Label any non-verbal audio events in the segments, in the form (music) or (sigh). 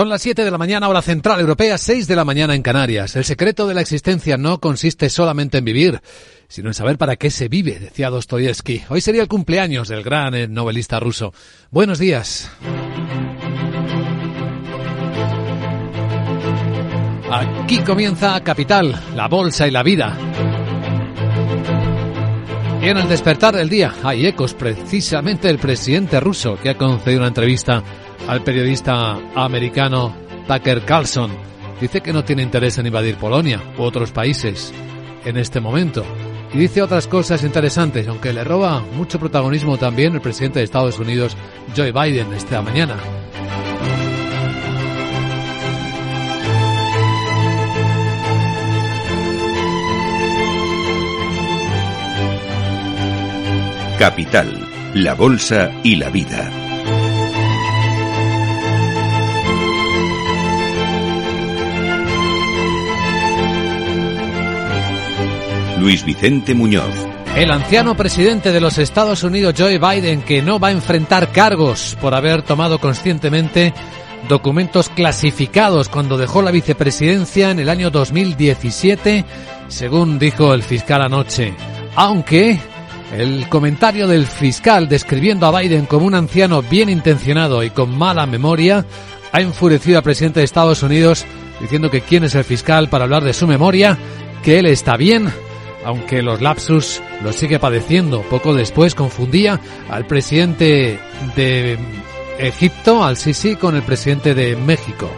Son las 7 de la mañana, hora central europea, 6 de la mañana en Canarias. El secreto de la existencia no consiste solamente en vivir, sino en saber para qué se vive, decía Dostoyevsky. Hoy sería el cumpleaños del gran eh, novelista ruso. Buenos días. Aquí comienza Capital, la bolsa y la vida. Y en el despertar del día hay ecos precisamente del presidente ruso que ha concedido una entrevista al periodista americano Tucker Carlson. Dice que no tiene interés en invadir Polonia u otros países en este momento. Y dice otras cosas interesantes, aunque le roba mucho protagonismo también el presidente de Estados Unidos, Joe Biden, esta mañana. Capital, la Bolsa y la Vida. Luis Vicente Muñoz. El anciano presidente de los Estados Unidos, Joe Biden, que no va a enfrentar cargos por haber tomado conscientemente documentos clasificados cuando dejó la vicepresidencia en el año 2017, según dijo el fiscal anoche. Aunque el comentario del fiscal describiendo a Biden como un anciano bien intencionado y con mala memoria ha enfurecido al presidente de Estados Unidos diciendo que quién es el fiscal para hablar de su memoria, que él está bien aunque los lapsus los sigue padeciendo. Poco después confundía al presidente de Egipto, al Sisi, con el presidente de México.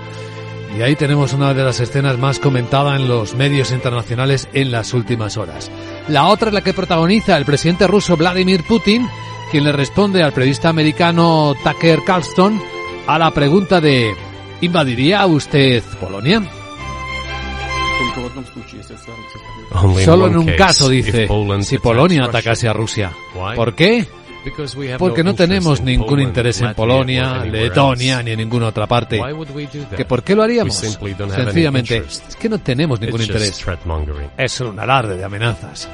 Y ahí tenemos una de las escenas más comentadas en los medios internacionales en las últimas horas. La otra es la que protagoniza el presidente ruso Vladimir Putin, quien le responde al periodista americano Tucker Carlson a la pregunta de ¿invadiría usted Polonia? Solo en un caso, dice, si Polonia atacase a Rusia. ¿Por qué? Porque no tenemos ningún interés en Polonia, Letonia ni en ninguna otra parte. ¿Que ¿Por qué lo haríamos? Sencillamente, es que no tenemos ningún interés. Es un alarde de amenazas.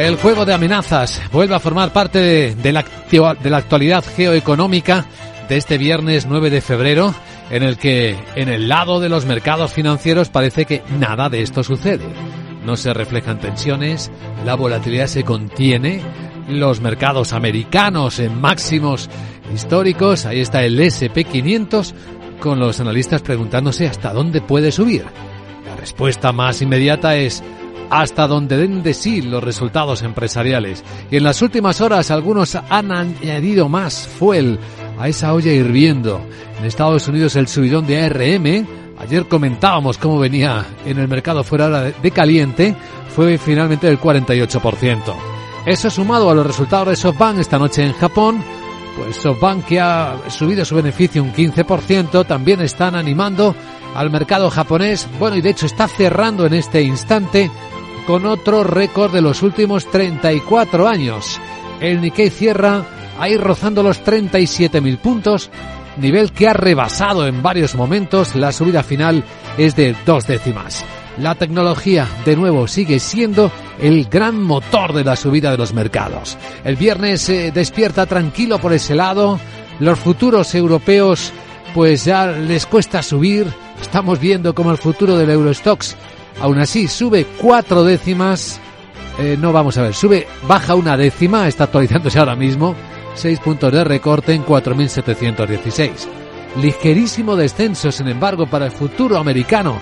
El juego de amenazas vuelve a formar parte de, la, de la actualidad geoeconómica de este viernes 9 de febrero, en el que en el lado de los mercados financieros parece que nada de esto sucede. No se reflejan tensiones, la volatilidad se contiene, los mercados americanos en máximos históricos, ahí está el SP500 con los analistas preguntándose hasta dónde puede subir. La respuesta más inmediata es hasta donde den de sí los resultados empresariales. Y en las últimas horas algunos han añadido más fuel a esa olla hirviendo. En Estados Unidos el subidón de ARM, ayer comentábamos cómo venía en el mercado fuera de caliente, fue finalmente del 48%. Eso sumado a los resultados de SoftBank esta noche en Japón, pues SoftBank que ha subido su beneficio un 15%, también están animando al mercado japonés, bueno y de hecho está cerrando en este instante con otro récord de los últimos 34 años. El Nikkei cierra ahí rozando los 37.000 puntos, nivel que ha rebasado en varios momentos. La subida final es de dos décimas. La tecnología, de nuevo, sigue siendo el gran motor de la subida de los mercados. El viernes se despierta tranquilo por ese lado. Los futuros europeos, pues ya les cuesta subir. Estamos viendo como el futuro del Eurostox Aún así, sube cuatro décimas. Eh, no, vamos a ver, sube, baja una décima, está actualizándose ahora mismo. Seis puntos de recorte en 4.716. Ligerísimo descenso, sin embargo, para el futuro americano,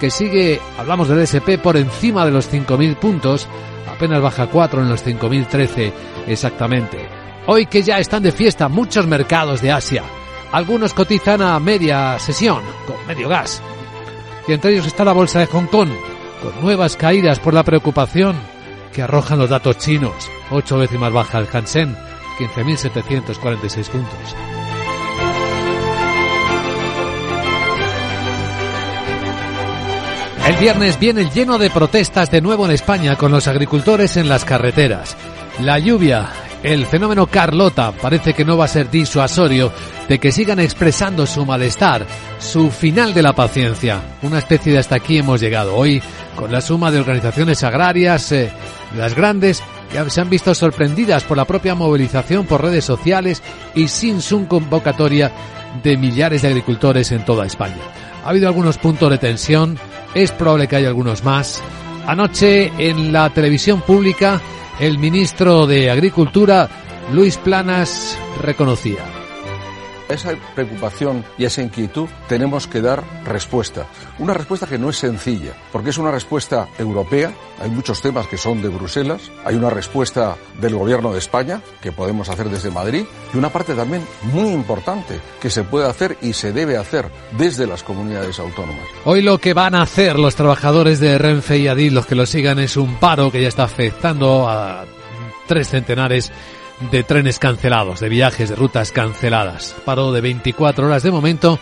que sigue, hablamos del SP, por encima de los 5.000 puntos. Apenas baja 4 en los 5.013 exactamente. Hoy que ya están de fiesta muchos mercados de Asia. Algunos cotizan a media sesión, con medio gas y entre ellos está la bolsa de Hong Kong, con nuevas caídas por la preocupación que arrojan los datos chinos. Ocho décimas baja el Hansen, 15.746 puntos. El viernes viene lleno de protestas de nuevo en España con los agricultores en las carreteras. La lluvia, el fenómeno Carlota parece que no va a ser disuasorio de que sigan expresando su malestar, su final de la paciencia. Una especie de hasta aquí hemos llegado. Hoy con la suma de organizaciones agrarias, eh, las grandes, que se han visto sorprendidas por la propia movilización por redes sociales y sin su convocatoria de millares de agricultores en toda España. Ha habido algunos puntos de tensión, es probable que haya algunos más. Anoche en la televisión pública, el ministro de Agricultura, Luis Planas, reconocía esa preocupación y esa inquietud tenemos que dar respuesta. Una respuesta que no es sencilla, porque es una respuesta europea, hay muchos temas que son de Bruselas, hay una respuesta del Gobierno de España, que podemos hacer desde Madrid, y una parte también muy importante que se puede hacer y se debe hacer desde las comunidades autónomas. Hoy lo que van a hacer los trabajadores de Renfe y Adil, los que lo sigan, es un paro que ya está afectando a tres centenares de trenes cancelados, de viajes, de rutas canceladas. Paro de 24 horas de momento,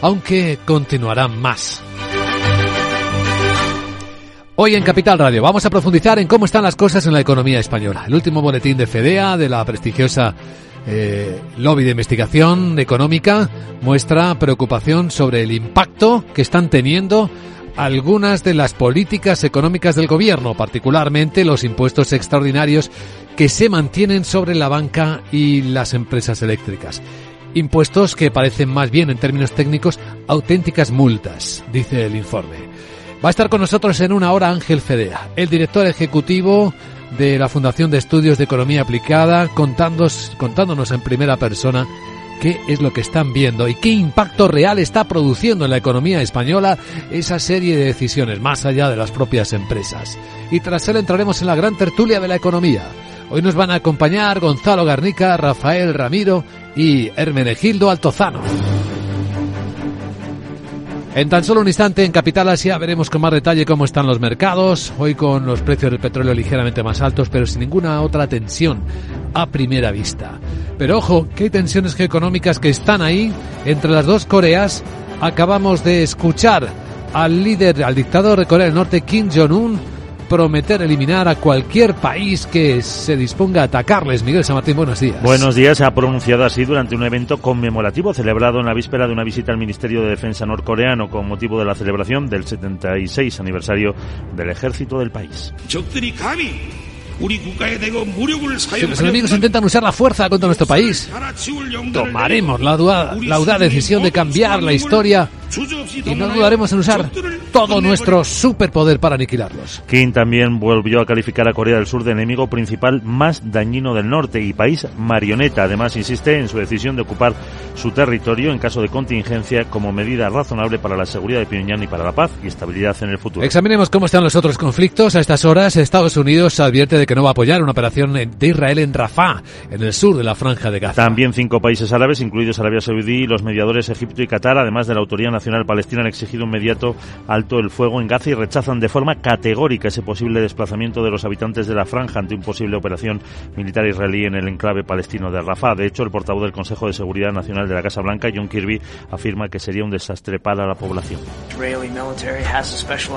aunque continuarán más. Hoy en Capital Radio vamos a profundizar en cómo están las cosas en la economía española. El último boletín de FEDEA, de la prestigiosa eh, lobby de investigación económica, muestra preocupación sobre el impacto que están teniendo algunas de las políticas económicas del gobierno, particularmente los impuestos extraordinarios que se mantienen sobre la banca y las empresas eléctricas. Impuestos que parecen más bien, en términos técnicos, auténticas multas, dice el informe. Va a estar con nosotros en una hora Ángel Fedea, el director ejecutivo de la Fundación de Estudios de Economía Aplicada, contándonos, contándonos en primera persona qué es lo que están viendo y qué impacto real está produciendo en la economía española esa serie de decisiones, más allá de las propias empresas. Y tras él entraremos en la gran tertulia de la economía. Hoy nos van a acompañar Gonzalo Garnica, Rafael Ramiro y Hermenegildo Altozano. En tan solo un instante en Capital Asia veremos con más detalle cómo están los mercados, hoy con los precios del petróleo ligeramente más altos, pero sin ninguna otra tensión a primera vista. Pero ojo, que hay tensiones geoeconómicas que están ahí entre las dos Coreas. Acabamos de escuchar al líder, al dictador de Corea del Norte, Kim Jong-un, prometer eliminar a cualquier país que se disponga a atacarles. Miguel San Martín, buenos días. Buenos días. Se ha pronunciado así durante un evento conmemorativo celebrado en la víspera de una visita al Ministerio de Defensa norcoreano con motivo de la celebración del 76 aniversario del ejército del país. Si los enemigos intentan usar la fuerza contra nuestro país, tomaremos la, la audaz decisión de cambiar la historia y no dudaremos en usar todo nuestro superpoder para aniquilarlos. Kim también volvió a calificar a Corea del Sur de enemigo principal más dañino del norte y país marioneta. Además, insiste en su decisión de ocupar su territorio en caso de contingencia como medida razonable para la seguridad de Pyongyang y para la paz y estabilidad en el futuro. Examinemos cómo están los otros conflictos. A estas horas, Estados Unidos advierte de que no va a apoyar una operación de Israel en Rafah, en el sur de la franja de Gaza. También cinco países árabes, incluidos Arabia Saudí, los mediadores Egipto y Qatar, además de la Autoridad Nacional Palestina, han exigido inmediato alto el fuego en Gaza y rechazan de forma categórica ese posible desplazamiento de los habitantes de la franja ante una posible operación militar israelí en el enclave palestino de Rafah. De hecho, el portavoz del Consejo de Seguridad Nacional de la Casa Blanca, John Kirby, afirma que sería un desastre para la población.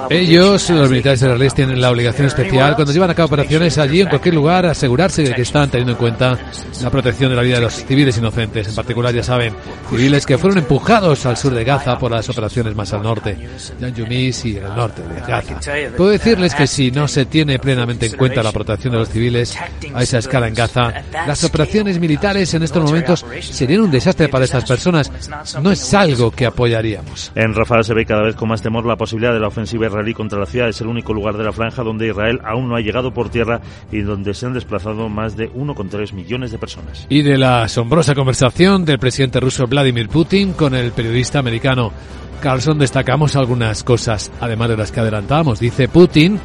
Ellos, los militares israelíes, tienen la obligación especial cuando llevan a cabo operaciones allí en cualquier lugar asegurarse de que están teniendo en cuenta la protección de la vida de los civiles inocentes, en particular, ya saben, civiles que fueron empujados al sur de Gaza por las operaciones más al norte, Yan Yumis y en el norte de Gaza. Puedo decirles que si no se tiene plenamente en cuenta la protección de los civiles a esa escala en Gaza, las operaciones militares en estos momentos serían un desastre para estas personas. No es algo que apoyaríamos. En Rafah se ve cada vez con más temor la posibilidad de la ofensiva israelí contra la ciudad. Es el único lugar de la franja donde Israel aún no ha llegado por tierra y donde se han desplazado más de 1,3 millones de personas. Y de la asombrosa conversación del presidente ruso Vladimir Putin con el periodista americano Carlson destacamos algunas cosas, además de las que adelantamos. Dice Putin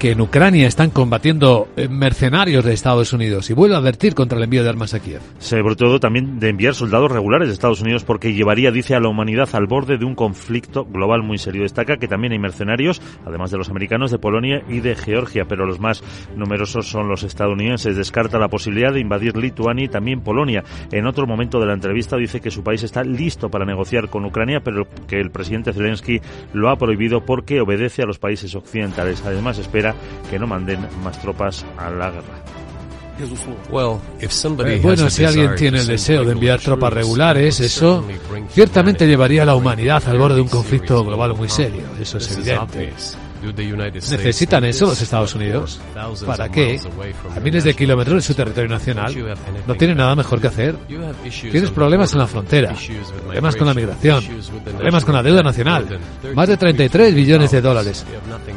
que en Ucrania están combatiendo eh, mercenarios de Estados Unidos y vuelve a advertir contra el envío de armas a Kiev. Sobre todo también de enviar soldados regulares de Estados Unidos porque llevaría, dice, a la humanidad al borde de un conflicto global muy serio. Destaca que también hay mercenarios, además de los americanos, de Polonia y de Georgia, pero los más numerosos son los estadounidenses. Descarta la posibilidad de invadir Lituania y también Polonia. En otro momento de la entrevista dice que su país está listo para negociar con Ucrania, pero que el presidente Zelensky lo ha prohibido porque obedece a los países occidentales. Además, espera que no manden más tropas a la guerra. Eh, bueno, si alguien tiene el deseo de enviar tropas regulares, eso ciertamente llevaría a la humanidad al borde de un conflicto global muy serio, eso es evidente. ¿Necesitan eso los Estados Unidos? ¿Para qué? A miles de kilómetros de su territorio nacional. No tienen nada mejor que hacer. Tienes problemas en la frontera, problemas con la migración, problemas con la deuda nacional. Más de 33 billones de dólares.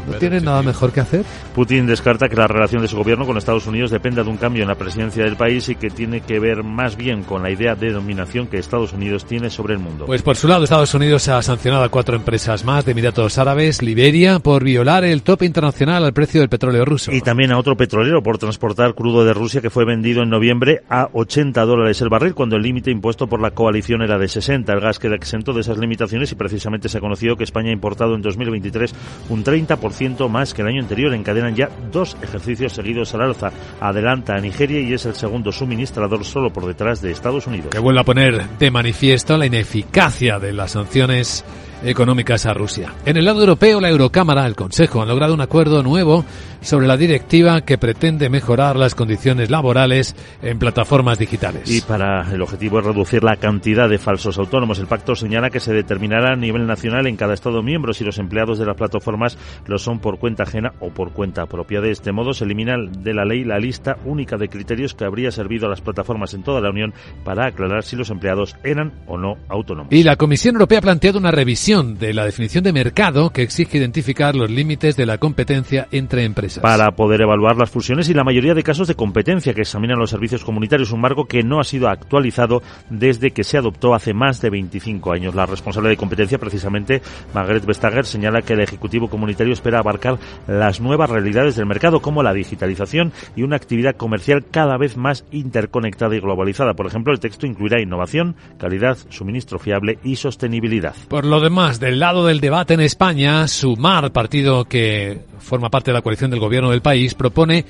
¿No tienen nada mejor que hacer? Putin descarta que la relación de su gobierno con Estados Unidos dependa de un cambio en la presidencia del país y que tiene que ver más bien con la idea de dominación que Estados Unidos tiene sobre el mundo. Pues por su lado, Estados Unidos ha sancionado a cuatro empresas más de Emiratos Árabes, Liberia, por violar el tope internacional al precio del petróleo ruso. Y también a otro petrolero por transportar crudo de Rusia que fue vendido en noviembre a 80 dólares el barril cuando el límite impuesto por la coalición era de 60. El gas queda exento de esas limitaciones y precisamente se ha conocido que España ha importado en 2023 un 30% más que el año anterior. Encadenan ya dos ejercicios seguidos al alza. Adelanta a Nigeria y es el segundo suministrador solo por detrás de Estados Unidos. Que vuelve a poner de manifiesto la ineficacia de las sanciones económicas a Rusia. En el lado europeo, la Eurocámara, el Consejo, han logrado un acuerdo nuevo sobre la directiva que pretende mejorar las condiciones laborales en plataformas digitales. Y para el objetivo es reducir la cantidad de falsos autónomos. El pacto señala que se determinará a nivel nacional en cada Estado miembro si los empleados de las plataformas lo son por cuenta ajena o por cuenta propia. De este modo se elimina de la ley la lista única de criterios que habría servido a las plataformas en toda la Unión para aclarar si los empleados eran o no autónomos. Y la Comisión Europea ha planteado una revisión de la definición de mercado que exige identificar los límites de la competencia entre empresas. Para poder evaluar las fusiones y la mayoría de casos de competencia que examinan los servicios comunitarios, un marco que no ha sido actualizado desde que se adoptó hace más de 25 años. La responsable de competencia, precisamente, Margaret Vestager, señala que el Ejecutivo Comunitario espera abarcar las nuevas realidades del mercado, como la digitalización y una actividad comercial cada vez más interconectada y globalizada. Por ejemplo, el texto incluirá innovación, calidad, suministro fiable y sostenibilidad. Por lo demás, del lado del debate en España, Sumar, partido que forma parte de la coalición del gobierno del país, propone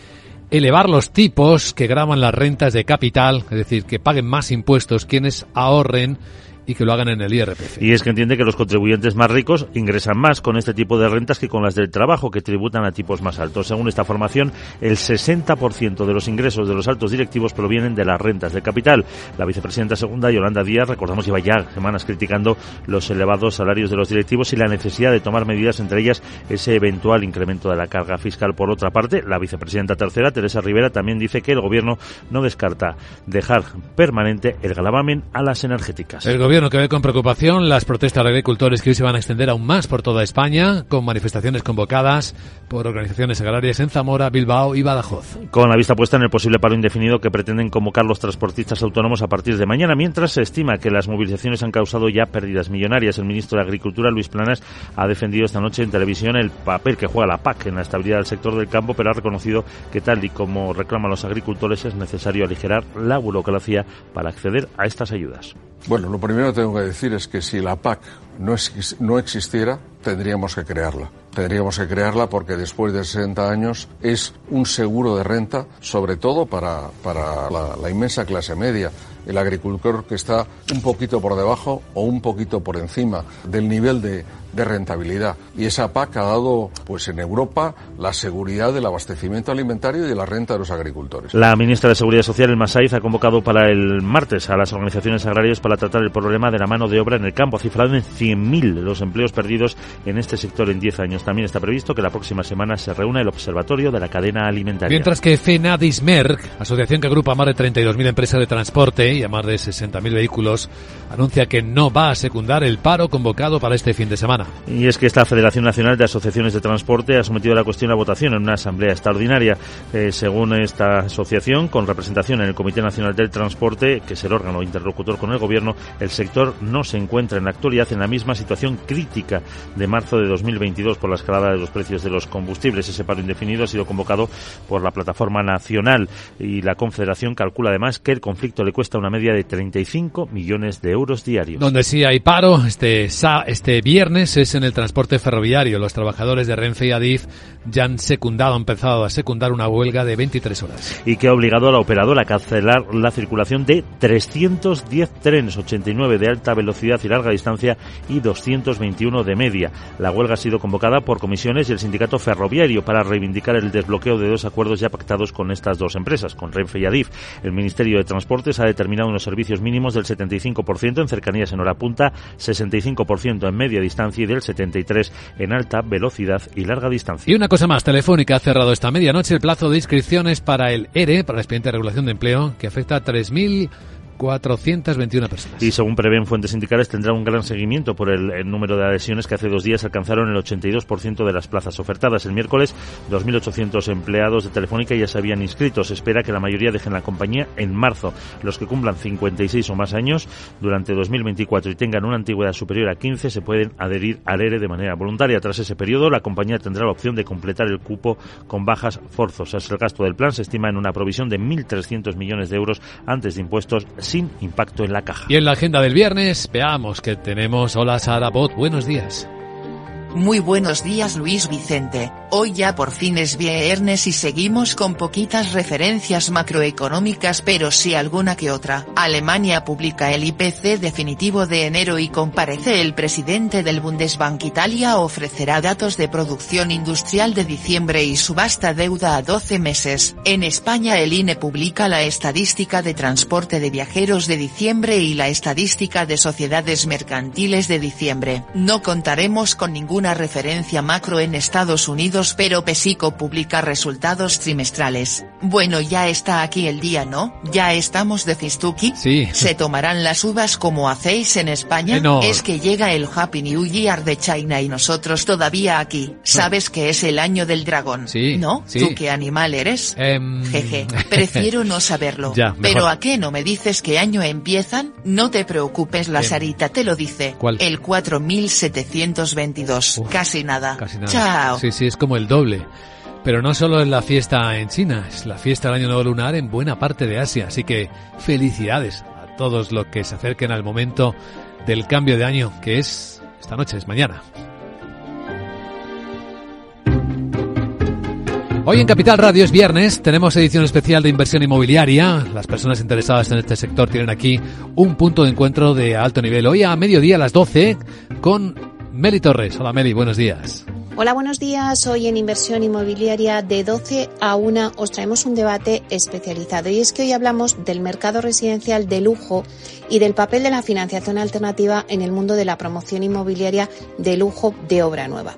elevar los tipos que graban las rentas de capital, es decir, que paguen más impuestos quienes ahorren y que lo hagan en el IRPF. Y es que entiende que los contribuyentes más ricos ingresan más con este tipo de rentas que con las del trabajo, que tributan a tipos más altos. Según esta formación, el 60% de los ingresos de los altos directivos provienen de las rentas de capital. La vicepresidenta segunda, Yolanda Díaz, recordamos, lleva ya semanas criticando los elevados salarios de los directivos y la necesidad de tomar medidas, entre ellas ese eventual incremento de la carga fiscal. Por otra parte, la vicepresidenta tercera, Teresa Rivera, también dice que el gobierno no descarta dejar permanente el gravamen a las energéticas. El gobierno que ve con preocupación las protestas de agricultores que hoy se van a extender aún más por toda España, con manifestaciones convocadas por organizaciones agrarias en Zamora, Bilbao y Badajoz. Con la vista puesta en el posible paro indefinido que pretenden convocar los transportistas autónomos a partir de mañana, mientras se estima que las movilizaciones han causado ya pérdidas millonarias. El ministro de Agricultura, Luis Planas, ha defendido esta noche en televisión el papel que juega la PAC en la estabilidad del sector del campo, pero ha reconocido que tal y como reclaman los agricultores es necesario aligerar la burocracia para acceder a estas ayudas. Bueno, lo primero que tengo que decir es que si la PAC no, existiera, tendríamos que crearla. Tendríamos que crearla porque después de 60 años es un seguro de renta, sobre todo para, para la inmensa clase media el agricultor que está un poquito por debajo o un poquito por encima del nivel de, de rentabilidad. Y esa PAC ha dado, pues en Europa, la seguridad del abastecimiento alimentario y de la renta de los agricultores. La ministra de Seguridad Social, el Masaiz, ha convocado para el martes a las organizaciones agrarias para tratar el problema de la mano de obra en el campo. Ha cifrado en 100.000 los empleos perdidos en este sector en 10 años. También está previsto que la próxima semana se reúna el Observatorio de la Cadena Alimentaria. Mientras que FENADISMERC, asociación que agrupa a más de 32.000 empresas de transporte y a más de 60.000 vehículos, anuncia que no va a secundar el paro convocado para este fin de semana. Y es que esta Federación Nacional de Asociaciones de Transporte ha sometido la cuestión a votación en una asamblea extraordinaria. Eh, según esta asociación, con representación en el Comité Nacional del Transporte, que es el órgano interlocutor con el Gobierno, el sector no se encuentra en la actualidad en la misma situación crítica de marzo de 2022 por la escalada de los precios de los combustibles. Ese paro indefinido ha sido convocado por la Plataforma Nacional y la Confederación calcula además que el conflicto le cuesta una media de 35 millones de euros diarios. Donde sí hay paro este, este viernes es en el transporte ferroviario. Los trabajadores de Renfe y Adif ya han secundado, han empezado a secundar una huelga de 23 horas. Y que ha obligado a la operadora a cancelar la circulación de 310 trenes, 89 de alta velocidad y larga distancia y 221 de media. La huelga ha sido convocada por comisiones y el sindicato ferroviario para reivindicar el desbloqueo de dos acuerdos ya pactados con estas dos empresas, con Renfe y Adif. El Ministerio de Transportes ha determinado unos servicios mínimos del 75% en cercanías en hora punta, 65% en media distancia del 73 en alta velocidad y larga distancia. Y una cosa más, Telefónica ha cerrado esta medianoche el plazo de inscripciones para el ERE, para el expediente de regulación de empleo, que afecta a 3.000 421 personas. Y según prevén fuentes sindicales, tendrá un gran seguimiento por el, número de adhesiones que hace dos días alcanzaron el 82% de las plazas ofertadas. El miércoles, 2.800 empleados de Telefónica ya se habían inscrito. Se espera que la mayoría dejen la compañía en marzo. Los que cumplan 56 o más años durante 2024 y tengan una antigüedad superior a 15 se pueden adherir al ERE de manera voluntaria. Tras ese periodo, la compañía tendrá la opción de completar el cupo con bajas forzosas. El gasto del plan se estima en una provisión de 1.300 millones de euros antes de impuestos sin impacto en la caja. Y en la agenda del viernes, veamos que tenemos. Hola Sara Bot, buenos días. Muy buenos días Luis Vicente, hoy ya por fin es viernes y seguimos con poquitas referencias macroeconómicas pero sí alguna que otra. Alemania publica el IPC definitivo de enero y comparece el presidente del Bundesbank Italia ofrecerá datos de producción industrial de diciembre y subasta deuda a 12 meses. En España el INE publica la estadística de transporte de viajeros de diciembre y la estadística de sociedades mercantiles de diciembre. No contaremos con ningún una referencia macro en Estados Unidos pero Pesico publica resultados trimestrales. Bueno ya está aquí el día ¿no? Ya estamos de fistuki. Sí. ¿Se tomarán las uvas como hacéis en España? no. Es que llega el Happy New Year de China y nosotros todavía aquí. ¿Sabes que es el año del dragón? Sí. ¿No? Sí. ¿Tú qué animal eres? Em, Jeje, (laughs) prefiero no saberlo. Ya, mejor. Pero ¿a qué no me dices qué año empiezan? No te preocupes la Sarita te lo dice. ¿cuál? El 4722. Uf, Casi nada. Casi nada. Chao. Sí, sí, es como el doble. Pero no solo es la fiesta en China, es la fiesta del Año Nuevo Lunar en buena parte de Asia. Así que felicidades a todos los que se acerquen al momento del cambio de año, que es esta noche, es mañana. Hoy en Capital Radio es viernes, tenemos edición especial de inversión inmobiliaria. Las personas interesadas en este sector tienen aquí un punto de encuentro de alto nivel. Hoy a mediodía a las 12 con Meli Torres. Hola Meli, buenos días. Hola, buenos días. Hoy en Inversión Inmobiliaria de 12 a 1 os traemos un debate especializado y es que hoy hablamos del mercado residencial de lujo y del papel de la financiación alternativa en el mundo de la promoción inmobiliaria de lujo de obra nueva.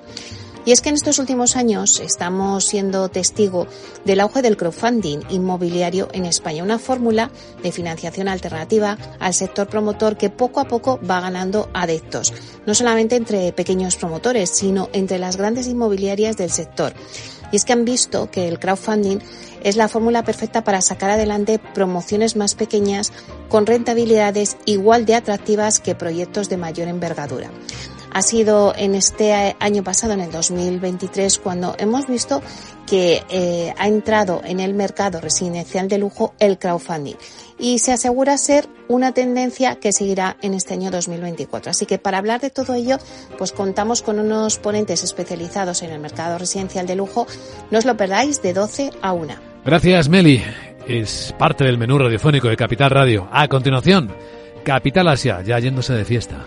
Y es que en estos últimos años estamos siendo testigo del auge del crowdfunding inmobiliario en España, una fórmula de financiación alternativa al sector promotor que poco a poco va ganando adeptos, no solamente entre pequeños promotores, sino entre las grandes inmobiliarias del sector. Y es que han visto que el crowdfunding es la fórmula perfecta para sacar adelante promociones más pequeñas con rentabilidades igual de atractivas que proyectos de mayor envergadura ha sido en este año pasado, en el 2023, cuando hemos visto que eh, ha entrado en el mercado residencial de lujo el crowdfunding y se asegura ser una tendencia que seguirá en este año 2024. Así que para hablar de todo ello, pues contamos con unos ponentes especializados en el mercado residencial de lujo. No os lo perdáis de 12 a 1. Gracias Meli. Es parte del menú radiofónico de Capital Radio. A continuación, Capital Asia, ya yéndose de fiesta.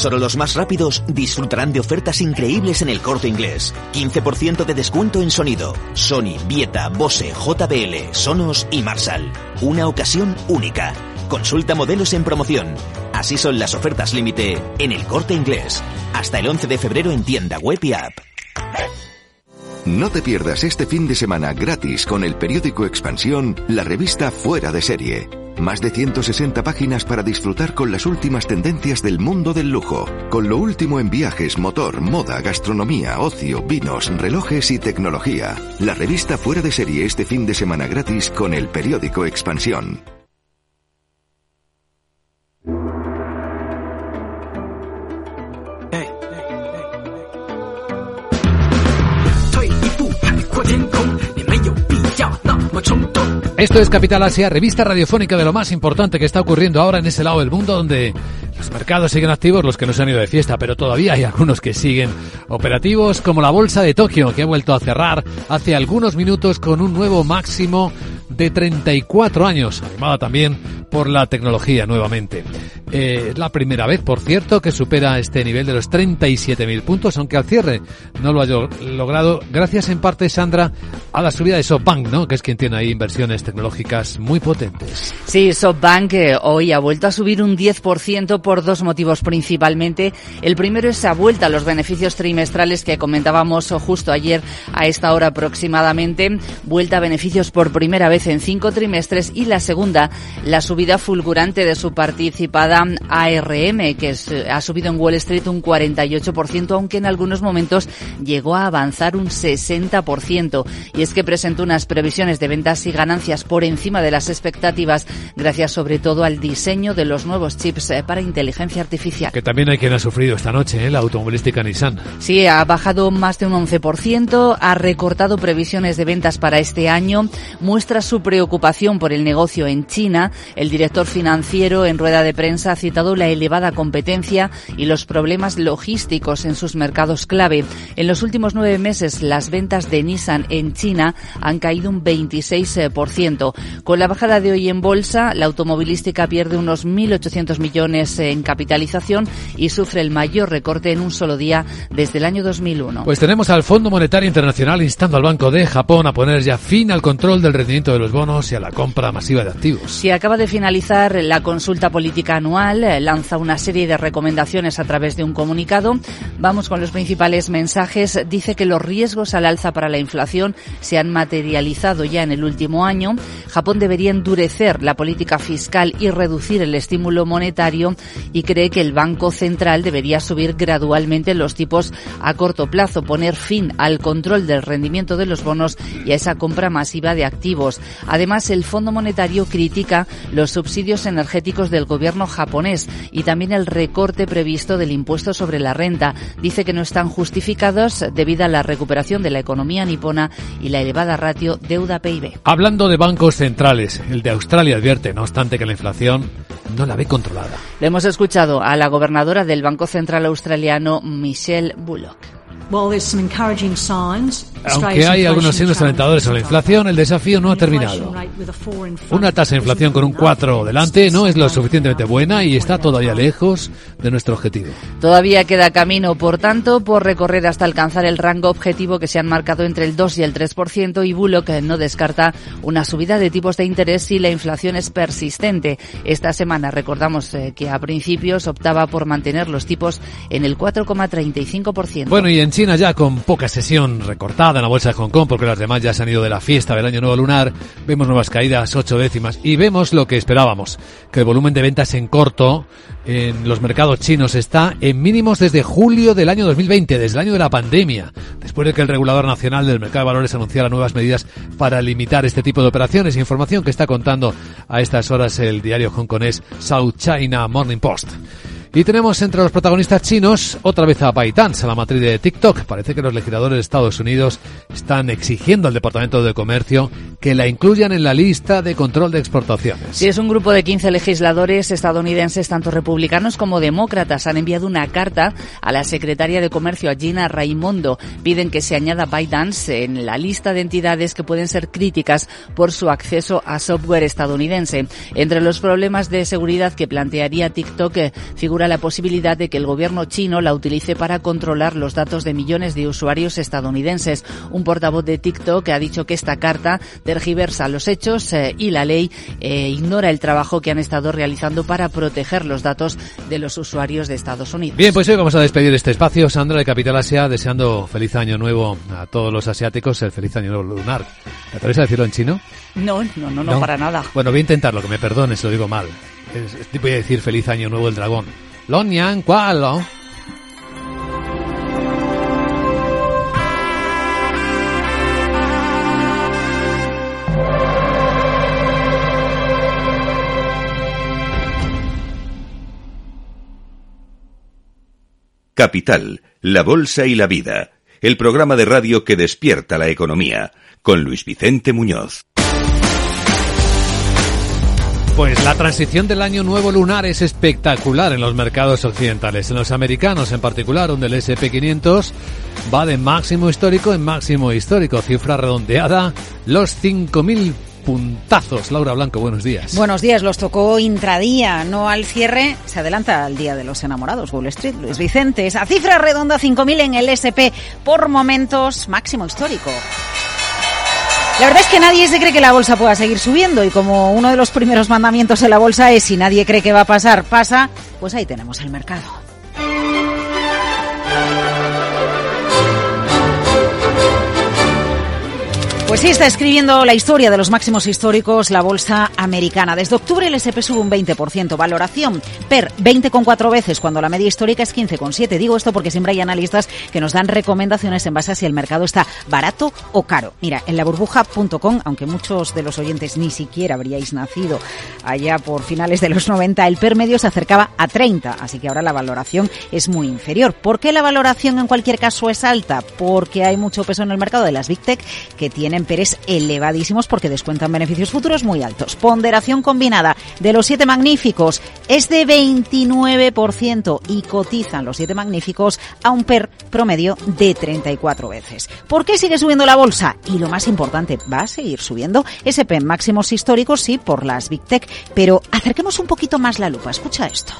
Solo los más rápidos disfrutarán de ofertas increíbles en el corte inglés. 15% de descuento en sonido. Sony, Vieta, Bose, JBL, Sonos y Marshall. Una ocasión única. Consulta modelos en promoción. Así son las ofertas límite en el corte inglés. Hasta el 11 de febrero en tienda web y app. No te pierdas este fin de semana gratis con el periódico Expansión, la revista Fuera de Serie. Más de 160 páginas para disfrutar con las últimas tendencias del mundo del lujo, con lo último en viajes, motor, moda, gastronomía, ocio, vinos, relojes y tecnología. La revista Fuera de Serie este fin de semana gratis con el periódico Expansión. Esto es Capital Asia, revista radiofónica de lo más importante que está ocurriendo ahora en ese lado del mundo donde Los mercados siguen activos, los que no se han ido de fiesta, pero todavía hay algunos que siguen operativos, como la bolsa de Tokio, que ha vuelto a cerrar hace algunos minutos con un nuevo máximo de 34 años, animada también por la tecnología nuevamente. Eh, es la primera vez, por cierto, que supera este nivel de los 37.000 puntos, aunque al cierre no lo haya logrado, gracias en parte, Sandra, a la subida de SoftBank, ¿no? que es quien tiene ahí inversiones tecnológicas muy potentes. Sí, SoftBank eh, hoy ha vuelto a subir un 10% por dos motivos principalmente. El primero es esa vuelta a los beneficios trimestrales que comentábamos justo ayer a esta hora aproximadamente. Vuelta a beneficios por primera vez en cinco trimestres y la segunda, la subida fulgurante de su participada ARM, que ha subido en Wall Street un 48%, aunque en algunos momentos llegó a avanzar un 60%. Y es que presentó unas previsiones de ventas y ganancias por encima de las expectativas, gracias sobre todo al diseño de los nuevos chips eh, para inteligencia artificial. Que también hay quien ha sufrido esta noche, ¿eh? la automovilística Nissan. Sí, ha bajado más de un 11%, ha recortado previsiones de ventas para este año, muestra su preocupación por el negocio en China. El director financiero en rueda de prensa ha citado la elevada competencia y los problemas logísticos en sus mercados clave. En los últimos nueve meses, las ventas de Nissan en China han caído un 26%. Con la bajada de hoy en bolsa, la automovilística pierde unos 1.800 millones en capitalización y sufre el mayor recorte en un solo día desde el año 2001. Pues tenemos al Fondo Monetario Internacional instando al Banco de Japón a poner ya fin al control del rendimiento de los bonos y a la compra masiva de activos. Si acaba de finalizar la consulta política anual, eh, lanza una serie de recomendaciones a través de un comunicado. Vamos con los principales mensajes. Dice que los riesgos al alza para la inflación se han materializado ya en el último año. Japón debería endurecer la política fiscal y reducir el estímulo monetario y cree que el Banco Central debería subir gradualmente los tipos a corto plazo, poner fin al control del rendimiento de los bonos y a esa compra masiva de activos. Además, el Fondo Monetario critica los subsidios energéticos del gobierno japonés y también el recorte previsto del impuesto sobre la renta. Dice que no están justificados debido a la recuperación de la economía nipona y la elevada ratio deuda-PIB. Hablando de bancos centrales, el de Australia advierte, no obstante, que la inflación no la ve controlada. Le hemos escuchado a la gobernadora del Banco Central Australiano, Michelle Bullock. Aunque hay algunos signos alentadores a la inflación, el desafío no ha terminado. Una tasa de inflación con un 4 delante no es lo suficientemente buena y está todavía lejos de nuestro objetivo. Todavía queda camino, por tanto, por recorrer hasta alcanzar el rango objetivo que se han marcado entre el 2 y el 3% y Bullock no descarta una subida de tipos de interés si la inflación es persistente. Esta semana recordamos eh, que a principios optaba por mantener los tipos en el 4,35%. Bueno, y en China ya con poca sesión recortada en la bolsa de Hong Kong porque las demás ya se han ido de la fiesta del año nuevo lunar, vemos nuevas caídas, ocho décimas y vemos lo que esperábamos, que el volumen de ventas en corto en los mercados chinos está en mínimos desde julio del año 2020, desde el año de la pandemia, después de que el regulador nacional del mercado de valores anunciara nuevas medidas para limitar este tipo de operaciones. Información que está contando a estas horas el diario hongkonés South China Morning Post. Y tenemos entre los protagonistas chinos otra vez a ByteDance, a la matriz de TikTok. Parece que los legisladores de Estados Unidos están exigiendo al Departamento de Comercio que la incluyan en la lista de control de exportaciones. Sí, es un grupo de 15 legisladores estadounidenses, tanto republicanos como demócratas. Han enviado una carta a la secretaria de Comercio, Gina Raimondo. Piden que se añada ByteDance en la lista de entidades que pueden ser críticas por su acceso a software estadounidense. Entre los problemas de seguridad que plantearía TikTok eh, figura la posibilidad de que el gobierno chino la utilice para controlar los datos de millones de usuarios estadounidenses. Un portavoz de TikTok ha dicho que esta carta tergiversa los hechos eh, y la ley eh, ignora el trabajo que han estado realizando para proteger los datos de los usuarios de Estados Unidos. Bien, pues hoy vamos a despedir este espacio. Sandra de Capital Asia, deseando feliz año nuevo a todos los asiáticos, el feliz año nuevo lunar. ¿Te atreves a decirlo en chino? No, no, no, no, para nada. Bueno, voy a intentarlo, que me perdones, lo digo mal. Voy a decir feliz año nuevo el dragón. Lo nian cuál, Capital, la Bolsa y la Vida, el programa de radio que despierta la economía, con Luis Vicente Muñoz. Pues la transición del año nuevo lunar es espectacular en los mercados occidentales, en los americanos en particular, donde el SP500 va de máximo histórico en máximo histórico, cifra redondeada, los 5.000 puntazos. Laura Blanco, buenos días. Buenos días, los tocó intradía, no al cierre. Se adelanta al Día de los Enamorados, Wall Street. Luis Vicente, esa cifra redonda 5.000 en el SP, por momentos máximo histórico. La verdad es que nadie se cree que la bolsa pueda seguir subiendo y como uno de los primeros mandamientos de la bolsa es si nadie cree que va a pasar, pasa, pues ahí tenemos el mercado. Pues sí, está escribiendo la historia de los máximos históricos la bolsa americana. Desde octubre el SP sube un 20%, valoración per 20,4 veces cuando la media histórica es 15,7. Digo esto porque siempre hay analistas que nos dan recomendaciones en base a si el mercado está barato o caro. Mira, en laburbuja.com, aunque muchos de los oyentes ni siquiera habríais nacido allá por finales de los 90, el per medio se acercaba a 30, así que ahora la valoración es muy inferior. ¿Por qué la valoración en cualquier caso es alta? Porque hay mucho peso en el mercado de las Big Tech que tienen PERES elevadísimos porque descuentan beneficios futuros muy altos. Ponderación combinada de los siete magníficos es de 29% y cotizan los siete magníficos a un PER promedio de 34 veces. ¿Por qué sigue subiendo la bolsa? Y lo más importante, ¿va a seguir subiendo? SP en máximos históricos, sí, por las Big Tech, pero acerquemos un poquito más la lupa. Escucha esto.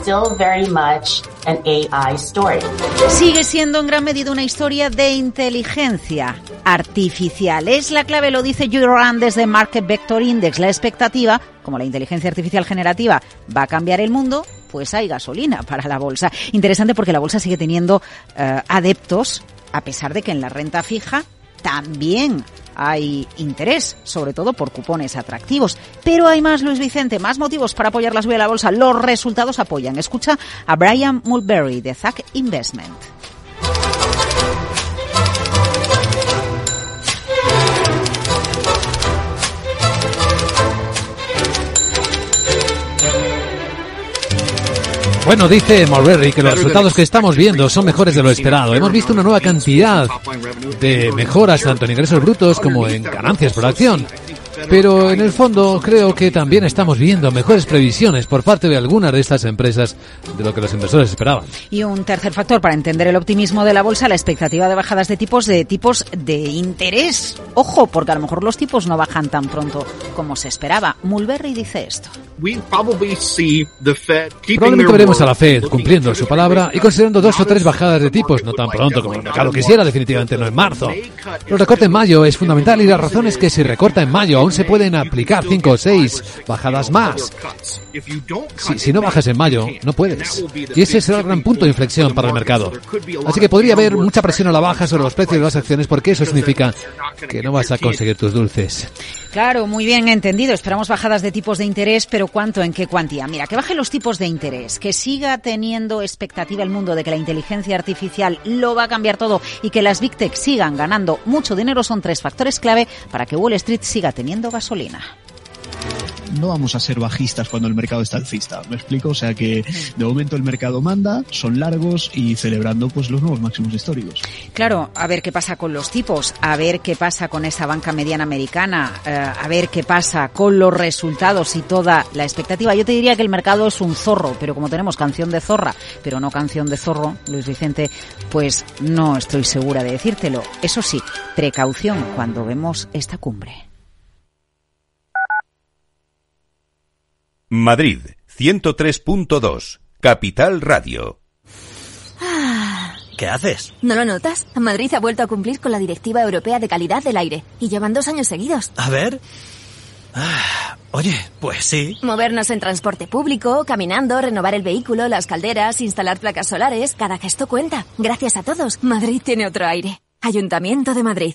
Still very much an AI story. Sigue siendo en gran medida una historia de inteligencia artificial. Es la clave, lo dice Juran desde Market Vector Index. La expectativa, como la inteligencia artificial generativa va a cambiar el mundo, pues hay gasolina para la bolsa. Interesante porque la bolsa sigue teniendo eh, adeptos, a pesar de que en la renta fija también hay interés, sobre todo por cupones atractivos. Pero hay más, Luis Vicente, más motivos para apoyar la subida de la bolsa. Los resultados apoyan. Escucha a Brian Mulberry de Zack Investment. Bueno, dice Mulberry que los resultados que estamos viendo son mejores de lo esperado. Hemos visto una nueva cantidad de mejoras tanto en ingresos brutos como en ganancias por acción. Pero en el fondo creo que también estamos viendo mejores previsiones por parte de algunas de estas empresas de lo que los inversores esperaban. Y un tercer factor para entender el optimismo de la bolsa, la expectativa de bajadas de tipos de tipos de interés. Ojo, porque a lo mejor los tipos no bajan tan pronto como se esperaba. Mulberry dice esto. Probablemente veremos a la Fed cumpliendo su palabra y considerando dos o tres bajadas de tipos, no tan pronto como el mercado quisiera, definitivamente no en marzo. Los recortes en mayo es fundamental y la razón es que si recorta en mayo aún se pueden aplicar cinco o seis bajadas más. Si, si no bajas en mayo, no puedes. Y ese será el gran punto de inflexión para el mercado. Así que podría haber mucha presión a la baja sobre los precios de las acciones porque eso significa que no vas a conseguir tus dulces. Claro, muy bien entendido. Esperamos bajadas de tipos de interés, pero ¿cuánto? ¿En qué cuantía? Mira, que bajen los tipos de interés, que siga teniendo expectativa el mundo de que la inteligencia artificial lo va a cambiar todo y que las Big Tech sigan ganando mucho dinero son tres factores clave para que Wall Street siga teniendo gasolina no vamos a ser bajistas cuando el mercado está alcista. ¿Me explico? O sea que de momento el mercado manda, son largos y celebrando pues los nuevos máximos históricos. Claro, a ver qué pasa con los tipos, a ver qué pasa con esa banca mediana americana, eh, a ver qué pasa con los resultados y toda la expectativa. Yo te diría que el mercado es un zorro, pero como tenemos canción de zorra, pero no canción de zorro, Luis Vicente, pues no estoy segura de decírtelo. Eso sí, precaución cuando vemos esta cumbre. Madrid, 103.2, Capital Radio. ¿Qué haces? ¿No lo notas? Madrid ha vuelto a cumplir con la Directiva Europea de Calidad del Aire y llevan dos años seguidos. A ver. Ah, oye, pues sí. Movernos en transporte público, caminando, renovar el vehículo, las calderas, instalar placas solares, cada gesto cuenta. Gracias a todos, Madrid tiene otro aire. Ayuntamiento de Madrid.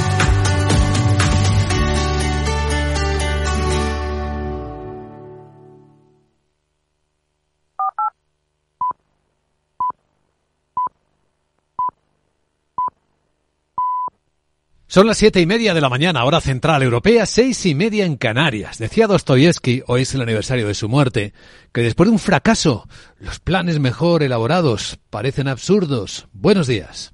Son las siete y media de la mañana, hora central europea, seis y media en Canarias. Decía Dostoyevsky, hoy es el aniversario de su muerte, que después de un fracaso, los planes mejor elaborados parecen absurdos. Buenos días.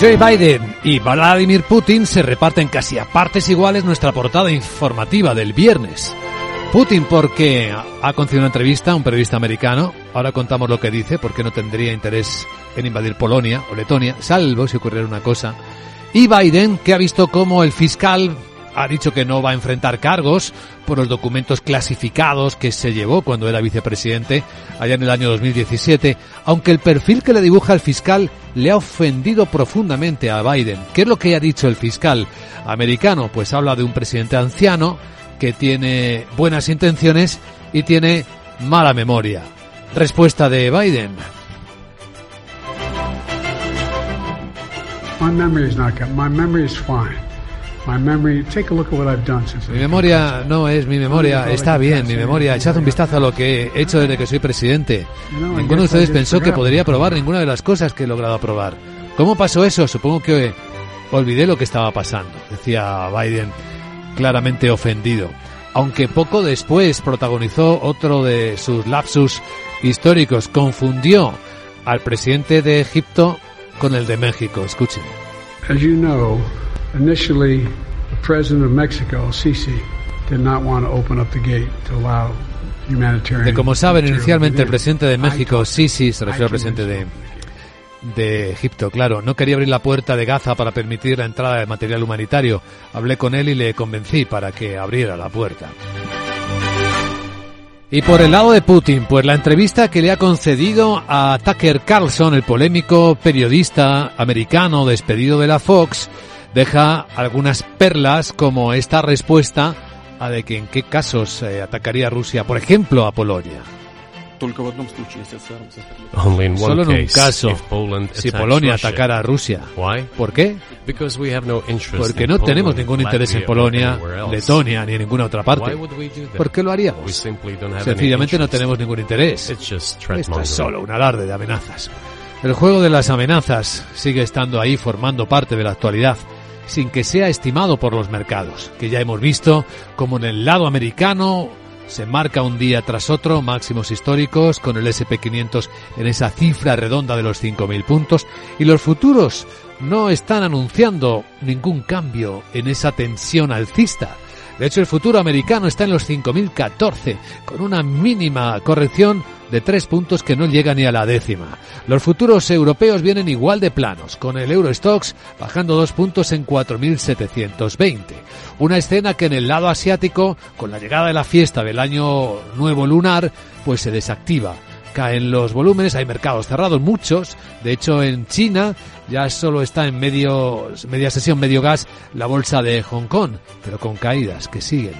Joe Biden y Vladimir Putin se reparten casi a partes iguales nuestra portada informativa del viernes. Putin porque ha concedido una entrevista a un periodista americano, ahora contamos lo que dice, porque no tendría interés en invadir Polonia o Letonia, salvo si ocurriera una cosa. Y Biden, que ha visto cómo el fiscal ha dicho que no va a enfrentar cargos por los documentos clasificados que se llevó cuando era vicepresidente allá en el año 2017, aunque el perfil que le dibuja el fiscal le ha ofendido profundamente a Biden. ¿Qué es lo que ha dicho el fiscal americano? Pues habla de un presidente anciano que tiene buenas intenciones y tiene mala memoria. Respuesta de Biden. My memory is not good. My memory is fine. Mi memoria no es mi memoria, está bien, mi memoria. Echad un vistazo a lo que he hecho desde que soy presidente. Ninguno de ustedes pensó que podría aprobar ninguna de las cosas que he logrado aprobar. ¿Cómo pasó eso? Supongo que olvidé lo que estaba pasando, decía Biden, claramente ofendido. Aunque poco después protagonizó otro de sus lapsus históricos, confundió al presidente de Egipto con el de México. Escuchen. As you know, initially the president of Mexico, Sisi, did not want to open up the gate to allow humanitarian. De como saben, inicialmente el presidente de México, Sisi, se refiere al presidente de de Egipto, claro, no quería abrir la puerta de Gaza para permitir la entrada de material humanitario. Hablé con él y le convencí para que abriera la puerta. Y por el lado de Putin, pues la entrevista que le ha concedido a Tucker Carlson, el polémico periodista americano despedido de la Fox, deja algunas perlas como esta respuesta a de que en qué casos eh, atacaría Rusia, por ejemplo, a Polonia. Solo en un caso, si Polonia atacara a Rusia. ¿Por qué? Porque no tenemos ningún interés en Polonia, Letonia ni en ninguna otra parte. ¿Por qué lo haríamos? Sencillamente no tenemos ningún interés. Esto es solo un alarde de amenazas. El juego de las amenazas sigue estando ahí formando parte de la actualidad sin que sea estimado por los mercados, que ya hemos visto como en el lado americano se marca un día tras otro máximos históricos con el SP500 en esa cifra redonda de los 5.000 puntos y los futuros no están anunciando ningún cambio en esa tensión alcista. De hecho, el futuro americano está en los 5.014, con una mínima corrección de tres puntos que no llega ni a la décima. Los futuros europeos vienen igual de planos, con el Eurostox bajando dos puntos en 4.720. Una escena que en el lado asiático, con la llegada de la fiesta del año nuevo lunar, pues se desactiva caen los volúmenes, hay mercados cerrados, muchos. De hecho, en China ya solo está en medio, media sesión, medio gas, la bolsa de Hong Kong, pero con caídas que siguen.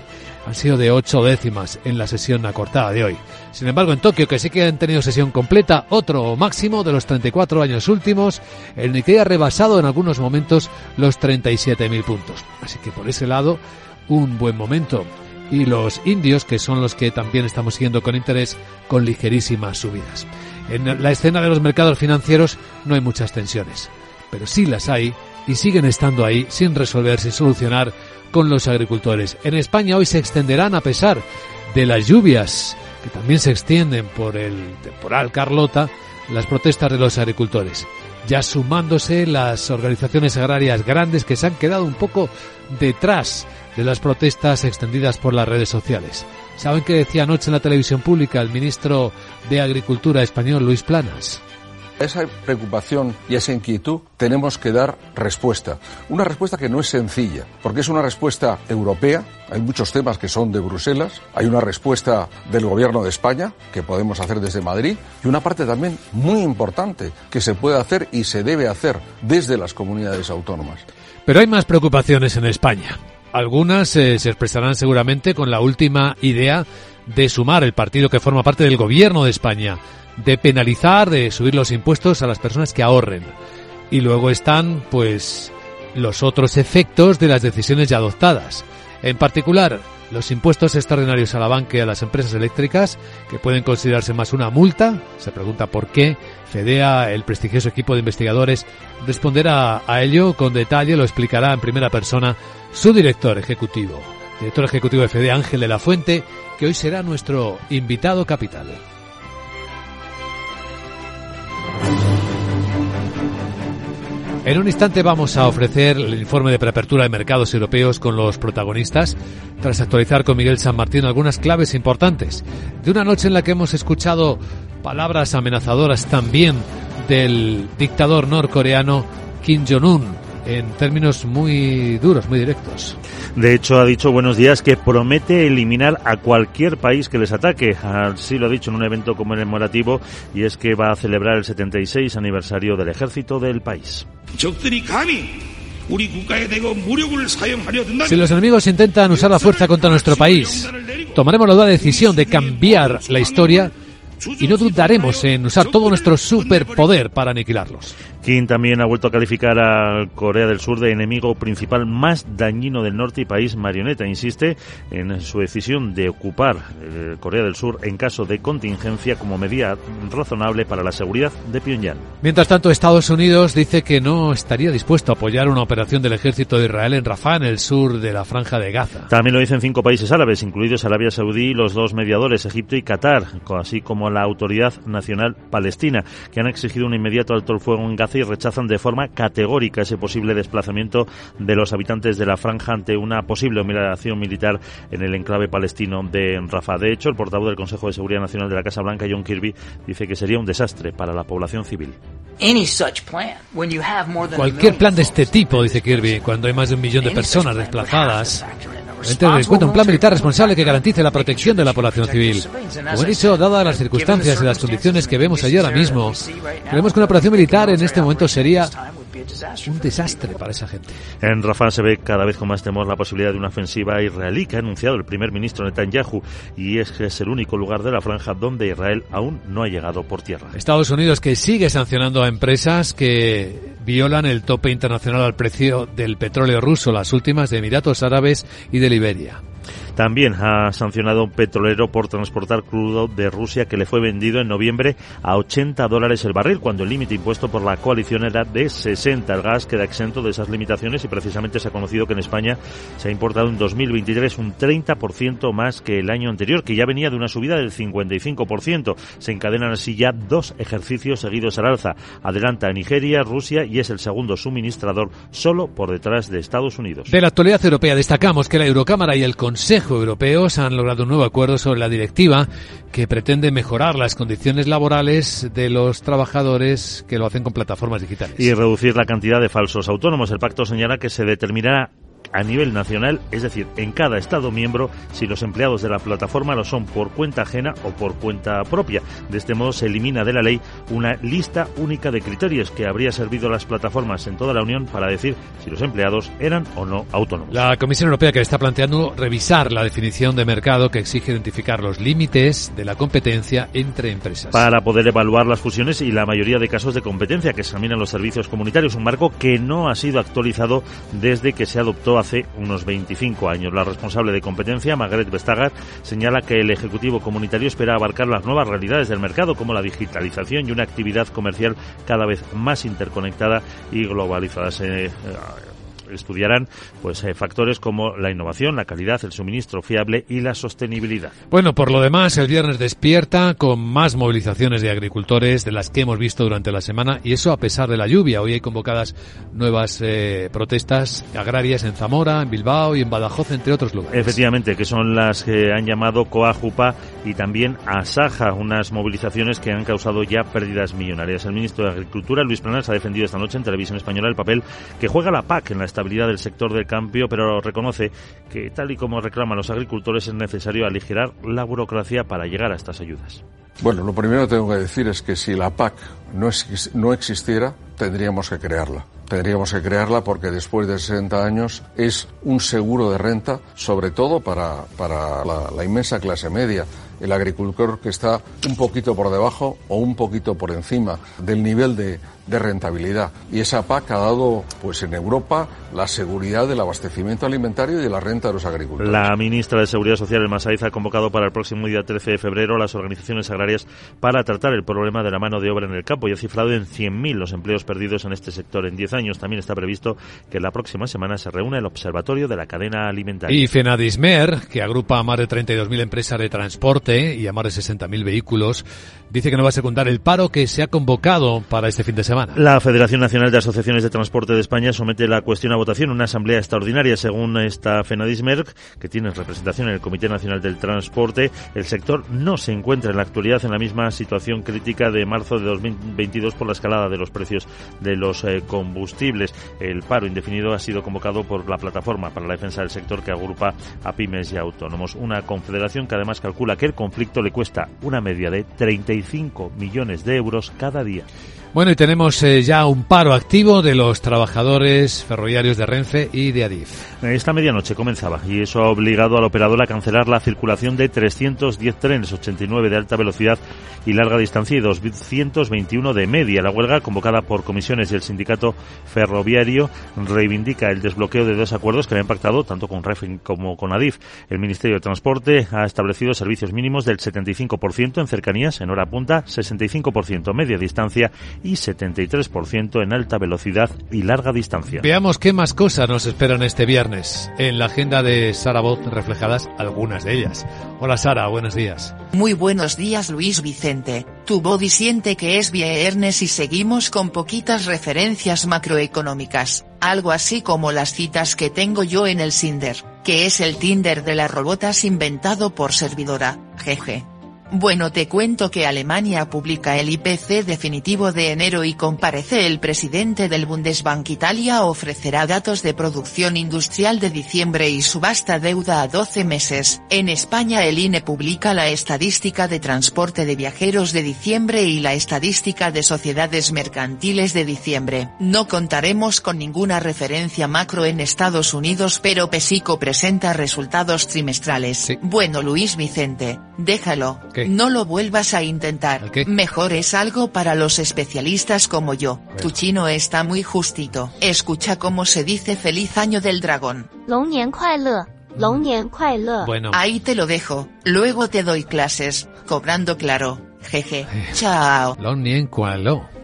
Han sido de ocho décimas en la sesión acortada de hoy. Sin embargo, en Tokio, que sí que han tenido sesión completa, otro máximo de los 34 años últimos, el Nikkei ha rebasado en algunos momentos los 37.000 puntos. Así que por ese lado, un buen momento y los indios, que son los que también estamos siguiendo con interés, con ligerísimas subidas. En la escena de los mercados financieros no hay muchas tensiones, pero sí las hay y siguen estando ahí sin resolver, sin solucionar con los agricultores. En España hoy se extenderán a pesar de las lluvias que también se extienden por el temporal Carlota, las protestas de los agricultores ya sumándose las organizaciones agrarias grandes que se han quedado un poco detrás de las protestas extendidas por las redes sociales. ¿Saben qué decía anoche en la televisión pública el ministro de Agricultura español, Luis Planas? Esa preocupación y esa inquietud tenemos que dar respuesta. Una respuesta que no es sencilla, porque es una respuesta europea. Hay muchos temas que son de Bruselas. Hay una respuesta del Gobierno de España que podemos hacer desde Madrid y una parte también muy importante que se puede hacer y se debe hacer desde las comunidades autónomas. Pero hay más preocupaciones en España. Algunas eh, se expresarán seguramente con la última idea de sumar el partido que forma parte del gobierno de España, de penalizar, de subir los impuestos a las personas que ahorren. Y luego están, pues, los otros efectos de las decisiones ya adoptadas. En particular, los impuestos extraordinarios a la banca y a las empresas eléctricas, que pueden considerarse más una multa. Se pregunta por qué. FEDEA, el prestigioso equipo de investigadores, responderá a ello con detalle, lo explicará en primera persona su director ejecutivo, director ejecutivo de FEDEA, Ángel de la Fuente, que hoy será nuestro invitado capital. En un instante vamos a ofrecer el informe de preapertura de mercados europeos con los protagonistas, tras actualizar con Miguel San Martín algunas claves importantes de una noche en la que hemos escuchado palabras amenazadoras también del dictador norcoreano Kim Jong-un en términos muy duros, muy directos. De hecho, ha dicho buenos días que promete eliminar a cualquier país que les ataque. Así lo ha dicho en un evento conmemorativo y es que va a celebrar el 76 aniversario del ejército del país. Si los enemigos intentan usar la fuerza contra nuestro país, tomaremos la decisión de cambiar la historia y no dudaremos en usar todo nuestro superpoder para aniquilarlos. Kim también ha vuelto a calificar a Corea del Sur de enemigo principal más dañino del norte y país marioneta. Insiste en su decisión de ocupar eh, Corea del Sur en caso de contingencia como medida razonable para la seguridad de Pyongyang. Mientras tanto, Estados Unidos dice que no estaría dispuesto a apoyar una operación del ejército de Israel en Rafah, en el sur de la franja de Gaza. También lo dicen cinco países árabes, incluidos Arabia Saudí y los dos mediadores, Egipto y Qatar, así como la Autoridad Nacional Palestina, que han exigido un inmediato alto el fuego en Gaza y rechazan de forma categórica ese posible desplazamiento de los habitantes de la franja ante una posible operación militar en el enclave palestino de Rafah. De hecho, el portavoz del Consejo de Seguridad Nacional de la Casa Blanca, John Kirby, dice que sería un desastre para la población civil. Cualquier plan de este tipo, dice Kirby, cuando hay más de un millón de personas desplazadas, en cuenta un plan militar responsable que garantice la protección de la población civil. Como he dicho, dadas las circunstancias y las condiciones que vemos allí ahora mismo, creemos que una operación militar en este momento sería un desastre para esa gente. En Rafah se ve cada vez con más temor la posibilidad de una ofensiva israelí que ha anunciado el primer ministro Netanyahu y es que es el único lugar de la franja donde Israel aún no ha llegado por tierra. Estados Unidos que sigue sancionando a empresas que violan el tope internacional al precio del petróleo ruso, las últimas de Emiratos Árabes y de Liberia. También ha sancionado a un petrolero por transportar crudo de Rusia que le fue vendido en noviembre a 80 dólares el barril, cuando el límite impuesto por la coalición era de 60. El gas queda exento de esas limitaciones y precisamente se ha conocido que en España se ha importado en 2023 un 30% más que el año anterior, que ya venía de una subida del 55%. Se encadenan así ya dos ejercicios seguidos al alza. Adelanta Nigeria, Rusia y es el segundo suministrador solo por detrás de Estados Unidos. De la actualidad europea destacamos que la Eurocámara y el Consejo Europeos han logrado un nuevo acuerdo sobre la directiva que pretende mejorar las condiciones laborales de los trabajadores que lo hacen con plataformas digitales. Y reducir la cantidad de falsos autónomos. El pacto señala que se determinará a nivel nacional, es decir, en cada Estado miembro, si los empleados de la plataforma lo son por cuenta ajena o por cuenta propia. De este modo se elimina de la ley una lista única de criterios que habría servido a las plataformas en toda la Unión para decir si los empleados eran o no autónomos. La Comisión Europea que está planteando revisar la definición de mercado que exige identificar los límites de la competencia entre empresas. Para poder evaluar las fusiones y la mayoría de casos de competencia que examinan los servicios comunitarios, un marco que no ha sido actualizado desde que se adoptó hace unos 25 años. La responsable de competencia, Margaret Vestager, señala que el Ejecutivo Comunitario espera abarcar las nuevas realidades del mercado, como la digitalización y una actividad comercial cada vez más interconectada y globalizada. Se, estudiarán pues eh, factores como la innovación, la calidad, el suministro fiable y la sostenibilidad. Bueno, por lo demás, el viernes despierta con más movilizaciones de agricultores de las que hemos visto durante la semana y eso a pesar de la lluvia. Hoy hay convocadas nuevas eh, protestas agrarias en Zamora, en Bilbao y en Badajoz, entre otros lugares. Efectivamente, que son las que han llamado Coajupa y también Asaja, unas movilizaciones que han causado ya pérdidas millonarias. El ministro de Agricultura, Luis Planas, ha defendido esta noche en televisión española el papel que juega la PAC en la estabilidad del sector del cambio, pero reconoce que, tal y como reclaman los agricultores, es necesario aligerar la burocracia para llegar a estas ayudas. Bueno, lo primero que tengo que decir es que si la PAC no, no existiera, tendríamos que crearla. Tendríamos que crearla porque después de 60 años es un seguro de renta, sobre todo para, para la, la inmensa clase media el agricultor que está un poquito por debajo o un poquito por encima del nivel de, de rentabilidad. Y esa PAC ha dado, pues en Europa, la seguridad del abastecimiento alimentario y de la renta de los agricultores. La ministra de Seguridad Social, El Masaiz, ha convocado para el próximo día 13 de febrero a las organizaciones agrarias para tratar el problema de la mano de obra en el campo y ha cifrado en 100.000 los empleos perdidos en este sector en 10 años. También está previsto que la próxima semana se reúna el Observatorio de la Cadena Alimentaria. Y Fenadismer, que agrupa a más de 32.000 empresas de transporte y a más de 60.000 vehículos, dice que no va a secundar el paro que se ha convocado para este fin de semana. La Federación Nacional de Asociaciones de Transporte de España somete la cuestión a votación en una asamblea extraordinaria. Según esta Fenadismerc, que tiene representación en el Comité Nacional del Transporte, el sector no se encuentra en la actualidad en la misma situación crítica de marzo de 2022 por la escalada de los precios de los eh, combustibles. El paro indefinido ha sido convocado por la Plataforma para la Defensa del Sector que agrupa a pymes y autónomos. Una confederación que además calcula que el conflicto le cuesta una media de 35 millones de euros cada día. Bueno, y tenemos eh, ya un paro activo de los trabajadores ferroviarios de Renfe y de Adif. Esta medianoche comenzaba y eso ha obligado al operador a cancelar la circulación de 310 trenes, 89 de alta velocidad y larga distancia y 221 de media. La huelga, convocada por comisiones y el sindicato ferroviario, reivindica el desbloqueo de dos acuerdos que habían pactado tanto con Renfe como con Adif. El Ministerio de Transporte ha establecido servicios mínimos del 75% en cercanías, en hora punta, 65% media distancia y 73% en alta velocidad y larga distancia. Veamos qué más cosas nos esperan este viernes. En la agenda de Sara Bot reflejadas algunas de ellas. Hola Sara, buenos días. Muy buenos días Luis Vicente. Tu body siente que es viernes y seguimos con poquitas referencias macroeconómicas, algo así como las citas que tengo yo en el Cinder, que es el Tinder de las robotas inventado por servidora, jeje. Bueno te cuento que Alemania publica el IPC definitivo de enero y comparece el presidente del Bundesbank Italia ofrecerá datos de producción industrial de diciembre y subasta deuda a 12 meses. En España el INE publica la estadística de transporte de viajeros de diciembre y la estadística de sociedades mercantiles de diciembre. No contaremos con ninguna referencia macro en Estados Unidos pero Pesico presenta resultados trimestrales. Bueno Luis Vicente, déjalo. No lo vuelvas a intentar. Mejor es algo para los especialistas como yo. Tu chino está muy justito. Escucha cómo se dice feliz año del dragón. Bueno. Ahí te lo dejo. Luego te doy clases, cobrando claro. Jeje. Chao.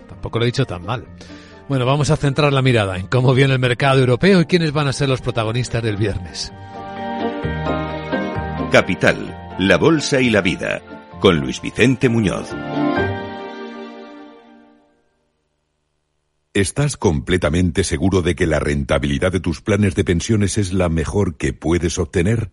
Tampoco lo he dicho tan mal. Bueno, vamos a centrar la mirada en cómo viene el mercado europeo y quiénes van a ser los protagonistas del viernes. Capital, la bolsa y la vida con Luis Vicente Muñoz. ¿Estás completamente seguro de que la rentabilidad de tus planes de pensiones es la mejor que puedes obtener?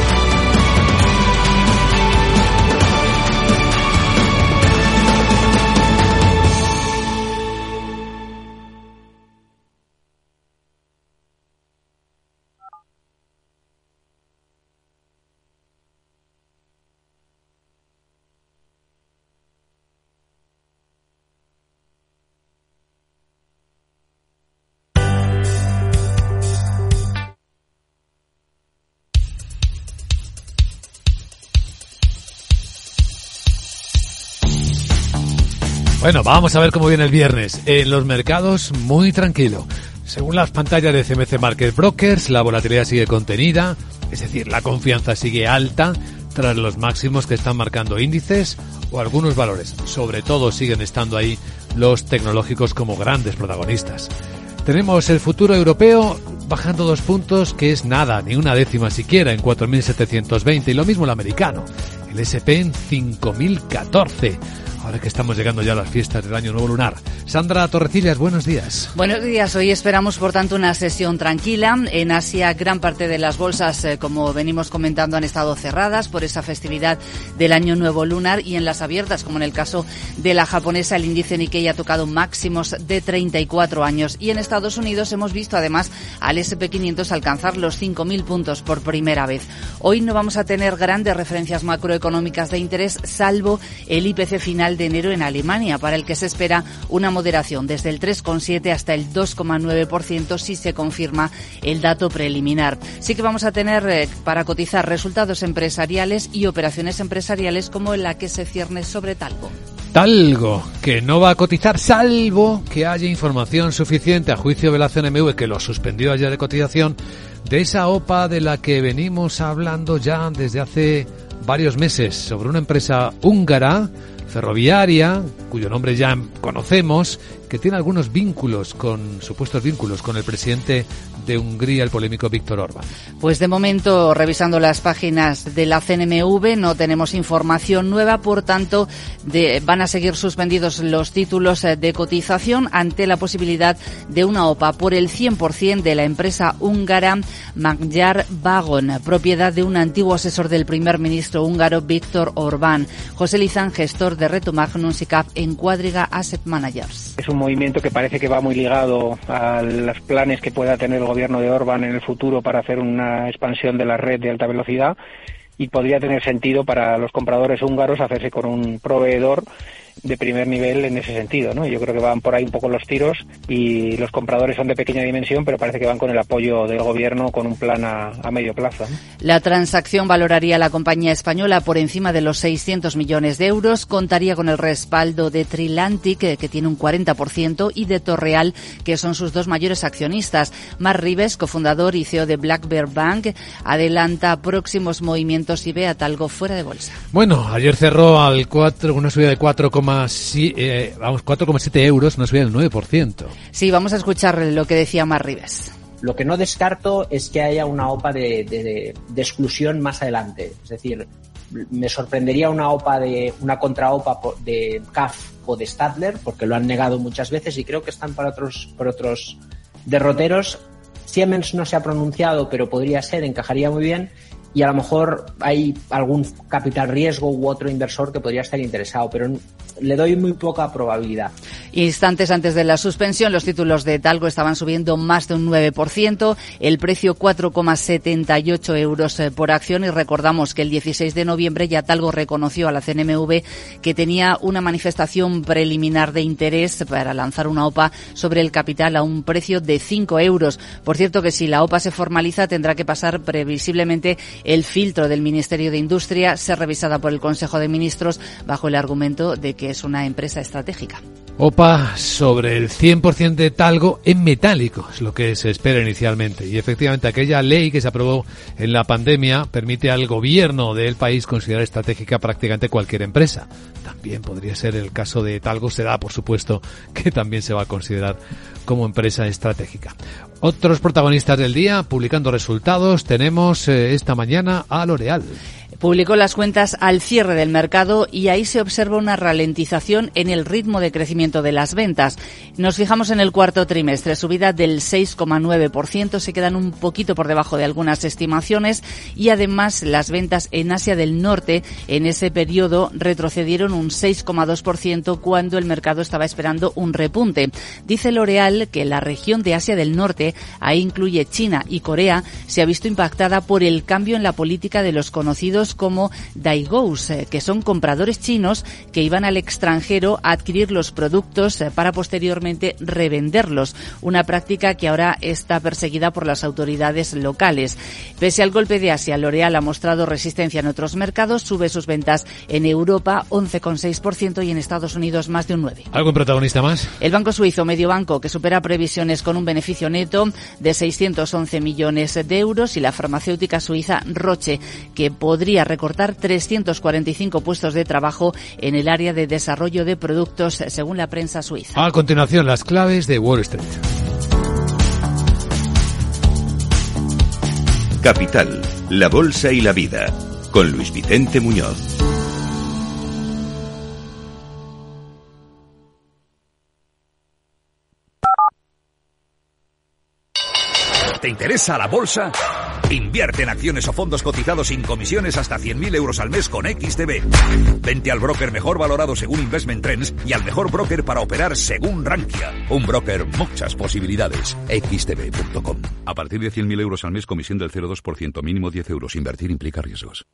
Bueno, vamos a ver cómo viene el viernes. En los mercados, muy tranquilo. Según las pantallas de CMC Market Brokers, la volatilidad sigue contenida, es decir, la confianza sigue alta tras los máximos que están marcando índices o algunos valores. Sobre todo siguen estando ahí los tecnológicos como grandes protagonistas. Tenemos el futuro europeo bajando dos puntos, que es nada, ni una décima siquiera, en 4.720, y lo mismo el americano, el SP en 5.014 ahora que estamos llegando ya a las fiestas del Año Nuevo Lunar. Sandra Torrecillas, buenos días. Buenos días. Hoy esperamos, por tanto, una sesión tranquila. En Asia, gran parte de las bolsas, eh, como venimos comentando, han estado cerradas por esa festividad del Año Nuevo Lunar y en las abiertas, como en el caso de la japonesa, el índice Nikkei ha tocado máximos de 34 años. Y en Estados Unidos hemos visto, además, al SP500 alcanzar los 5.000 puntos por primera vez. Hoy no vamos a tener grandes referencias macroeconómicas de interés, salvo el IPC final de enero en Alemania, para el que se espera una moderación desde el 3,7 hasta el 2,9% si se confirma el dato preliminar. Sí que vamos a tener eh, para cotizar resultados empresariales y operaciones empresariales como la que se cierne sobre Talgo. Talgo, que no va a cotizar salvo que haya información suficiente a juicio de la CNMV que lo suspendió ayer de cotización de esa OPA de la que venimos hablando ya desde hace varios meses sobre una empresa húngara ferroviaria, cuyo nombre ya conocemos, que tiene algunos vínculos con, supuestos vínculos con el presidente de Hungría, el polémico Víctor Orbán. Pues de momento, revisando las páginas de la CNMV, no tenemos información nueva, por tanto, de, van a seguir suspendidos los títulos eh, de cotización ante la posibilidad de una OPA por el 100% de la empresa húngara Magyar Vagon, propiedad de un antiguo asesor del primer ministro húngaro Víctor Orbán. José Lizán, gestor de Reto Magnum SICAP en Cuadriga Asset Managers movimiento que parece que va muy ligado a los planes que pueda tener el gobierno de Orban en el futuro para hacer una expansión de la red de alta velocidad y podría tener sentido para los compradores húngaros hacerse con un proveedor de primer nivel en ese sentido, ¿no? Yo creo que van por ahí un poco los tiros y los compradores son de pequeña dimensión, pero parece que van con el apoyo del gobierno con un plan a, medio plazo. La transacción valoraría a la compañía española por encima de los 600 millones de euros, contaría con el respaldo de Trilantic, que, tiene un 40%, y de Torreal, que son sus dos mayores accionistas. Mar Rives, cofundador y CEO de Black Bear Bank, adelanta próximos movimientos y ve a Talgo fuera de bolsa. Bueno, ayer cerró al 4, una subida de 4, eh, vamos, 4,7 euros, una subida del 9%. Sí, vamos a escuchar lo que decía Mar Rives. Lo que no descarto es que haya una OPA de, de, exclusión más adelante. Es decir, me sorprendería una OPA de una contra OPA de CAF o de Stadler, porque lo han negado muchas veces y creo que están para otros, por otros derroteros. Siemens no se ha pronunciado, pero podría ser, encajaría muy bien y a lo mejor hay algún capital riesgo u otro inversor que podría estar interesado, pero le doy muy poca probabilidad. Instantes antes de la suspensión, los títulos de Talgo estaban subiendo más de un 9%, el precio 4,78 euros eh, por acción y recordamos que el 16 de noviembre ya Talgo reconoció a la CNMV que tenía una manifestación preliminar de interés para lanzar una OPA sobre el capital a un precio de 5 euros. Por cierto que si la OPA se formaliza tendrá que pasar previsiblemente el filtro del Ministerio de Industria, ser revisada por el Consejo de Ministros bajo el argumento de que es una empresa estratégica. OPA sobre el 100% de talgo en metálico, es lo que se espera inicialmente. Y efectivamente aquella ley que se aprobó en la pandemia permite al gobierno del país considerar estratégica prácticamente cualquier empresa. También podría ser el caso de talgo, será por supuesto (laughs) que también se va a considerar como empresa estratégica. Otros protagonistas del día publicando resultados tenemos eh, esta mañana a L'Oreal publicó las cuentas al cierre del mercado y ahí se observa una ralentización en el ritmo de crecimiento de las ventas. Nos fijamos en el cuarto trimestre, subida del 6,9%, se quedan un poquito por debajo de algunas estimaciones y además las ventas en Asia del Norte en ese periodo retrocedieron un 6,2% cuando el mercado estaba esperando un repunte. Dice L'Oreal que la región de Asia del Norte, ahí incluye China y Corea, se ha visto impactada por el cambio en la política de los conocidos como Daigous, eh, que son compradores chinos que iban al extranjero a adquirir los productos eh, para posteriormente revenderlos, una práctica que ahora está perseguida por las autoridades locales. Pese al golpe de Asia, L'Oreal ha mostrado resistencia en otros mercados, sube sus ventas en Europa 11,6% y en Estados Unidos más de un 9%. ¿Algún protagonista más? El banco suizo Mediobanco, que supera previsiones con un beneficio neto de 611 millones de euros, y la farmacéutica suiza Roche, que podría recortar 345 puestos de trabajo en el área de desarrollo de productos, según la prensa suiza. A continuación, las claves de Wall Street. Capital, la Bolsa y la Vida, con Luis Vicente Muñoz. ¿Te interesa la bolsa? Invierte en acciones o fondos cotizados sin comisiones hasta 100.000 euros al mes con XTB. Vente al broker mejor valorado según Investment Trends y al mejor broker para operar según Rankia. Un broker, muchas posibilidades. XTB.com. A partir de 100.000 euros al mes, comisión del 0,2%, mínimo 10 euros. Invertir implica riesgos.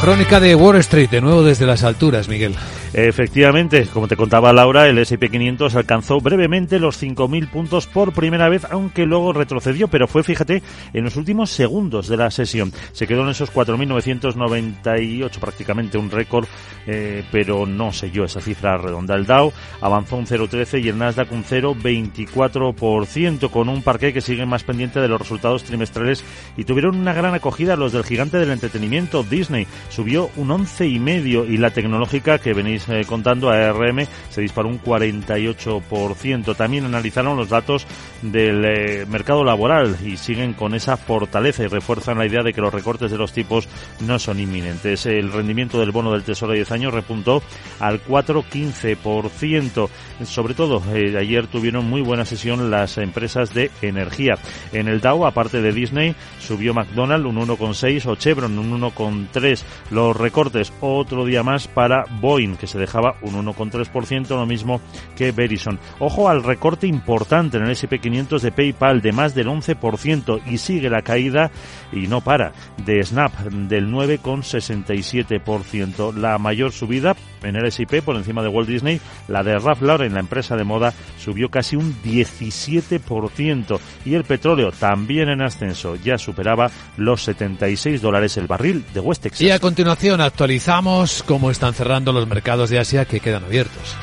Crónica de Wall Street, de nuevo desde las alturas, Miguel. Efectivamente, como te contaba Laura, el S&P 500 alcanzó brevemente los 5.000 puntos por primera vez, aunque luego retrocedió, pero fue, fíjate, en los últimos segundos de la sesión. Se quedó en esos 4.998, prácticamente un récord, eh, pero no selló esa cifra redonda. El Dow avanzó un 0,13 y el Nasdaq un 0,24%, con un parque que sigue más pendiente de los resultados trimestrales y tuvieron una gran acogida los del gigante del entretenimiento, Disney subió un 11,5% y la tecnológica que venís eh, contando, ARM, se disparó un 48%. También analizaron los datos del eh, mercado laboral y siguen con esa fortaleza y refuerzan la idea de que los recortes de los tipos no son inminentes. El rendimiento del bono del Tesoro de 10 años repuntó al 4,15%. Sobre todo, eh, ayer tuvieron muy buena sesión las empresas de energía. En el Dow, aparte de Disney, subió McDonald's un 1,6 o Chevron un 1,3 los recortes. Otro día más para Boeing, que se dejaba un 1,3%, lo mismo que Verizon. Ojo al recorte importante en el SP500 de PayPal de más del 11% y sigue la caída y no para de Snap del 9,67%. La mayor subida en el S&P por encima de Walt Disney, la de Ralph Lauren, la empresa de moda, subió casi un 17% y el petróleo también en ascenso, ya superaba los 76 dólares el barril de West Texas. Y a continuación actualizamos cómo están cerrando los mercados de Asia que quedan abiertos.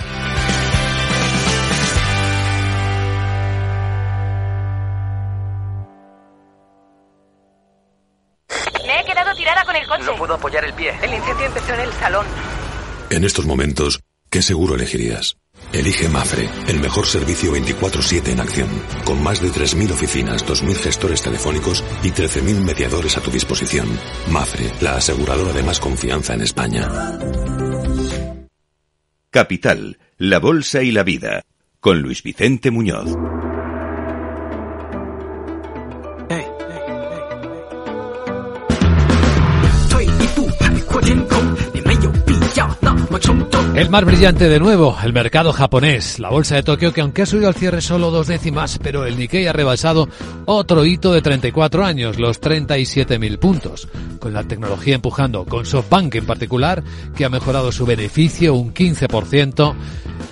Me he quedado tirada con el coche. No puedo apoyar el pie. El incendio empezó en el salón. En estos momentos, ¿qué seguro elegirías? Elige Mafre, el mejor servicio 24/7 en acción, con más de 3.000 oficinas, 2.000 gestores telefónicos y 13.000 mediadores a tu disposición. Mafre, la aseguradora de más confianza en España. Capital, la Bolsa y la Vida, con Luis Vicente Muñoz. El más brillante de nuevo, el mercado japonés, la bolsa de Tokio que aunque ha subido al cierre solo dos décimas, pero el Nikkei ha rebasado otro hito de 34 años, los 37.000 puntos, con la tecnología empujando, con SoftBank en particular, que ha mejorado su beneficio un 15%,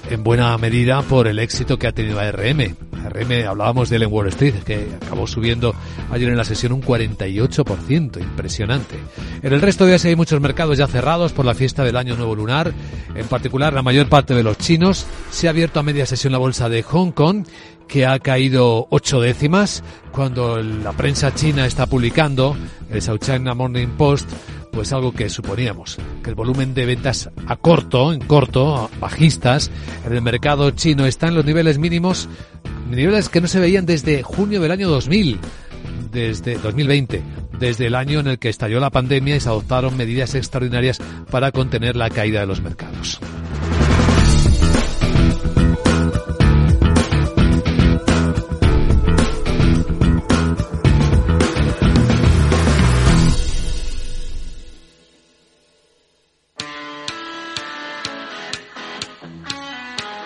en buena medida por el éxito que ha tenido ARM. ARM, hablábamos de él Wall Street, que acabó subiendo ayer en la sesión un 48%, impresionante. En el resto de Asia hay muchos mercados ya cerrados por la fiesta del año nuevo lunar, en particular la mayor parte de los chinos. Se ha abierto a media sesión la bolsa de Hong Kong, que ha caído ocho décimas, cuando la prensa china está publicando, el South China Morning Post, pues algo que suponíamos, que el volumen de ventas a corto, en corto, bajistas, en el mercado chino está en los niveles mínimos, niveles que no se veían desde junio del año 2000, desde 2020, desde el año en el que estalló la pandemia y se adoptaron medidas extraordinarias para contener la caída de los mercados.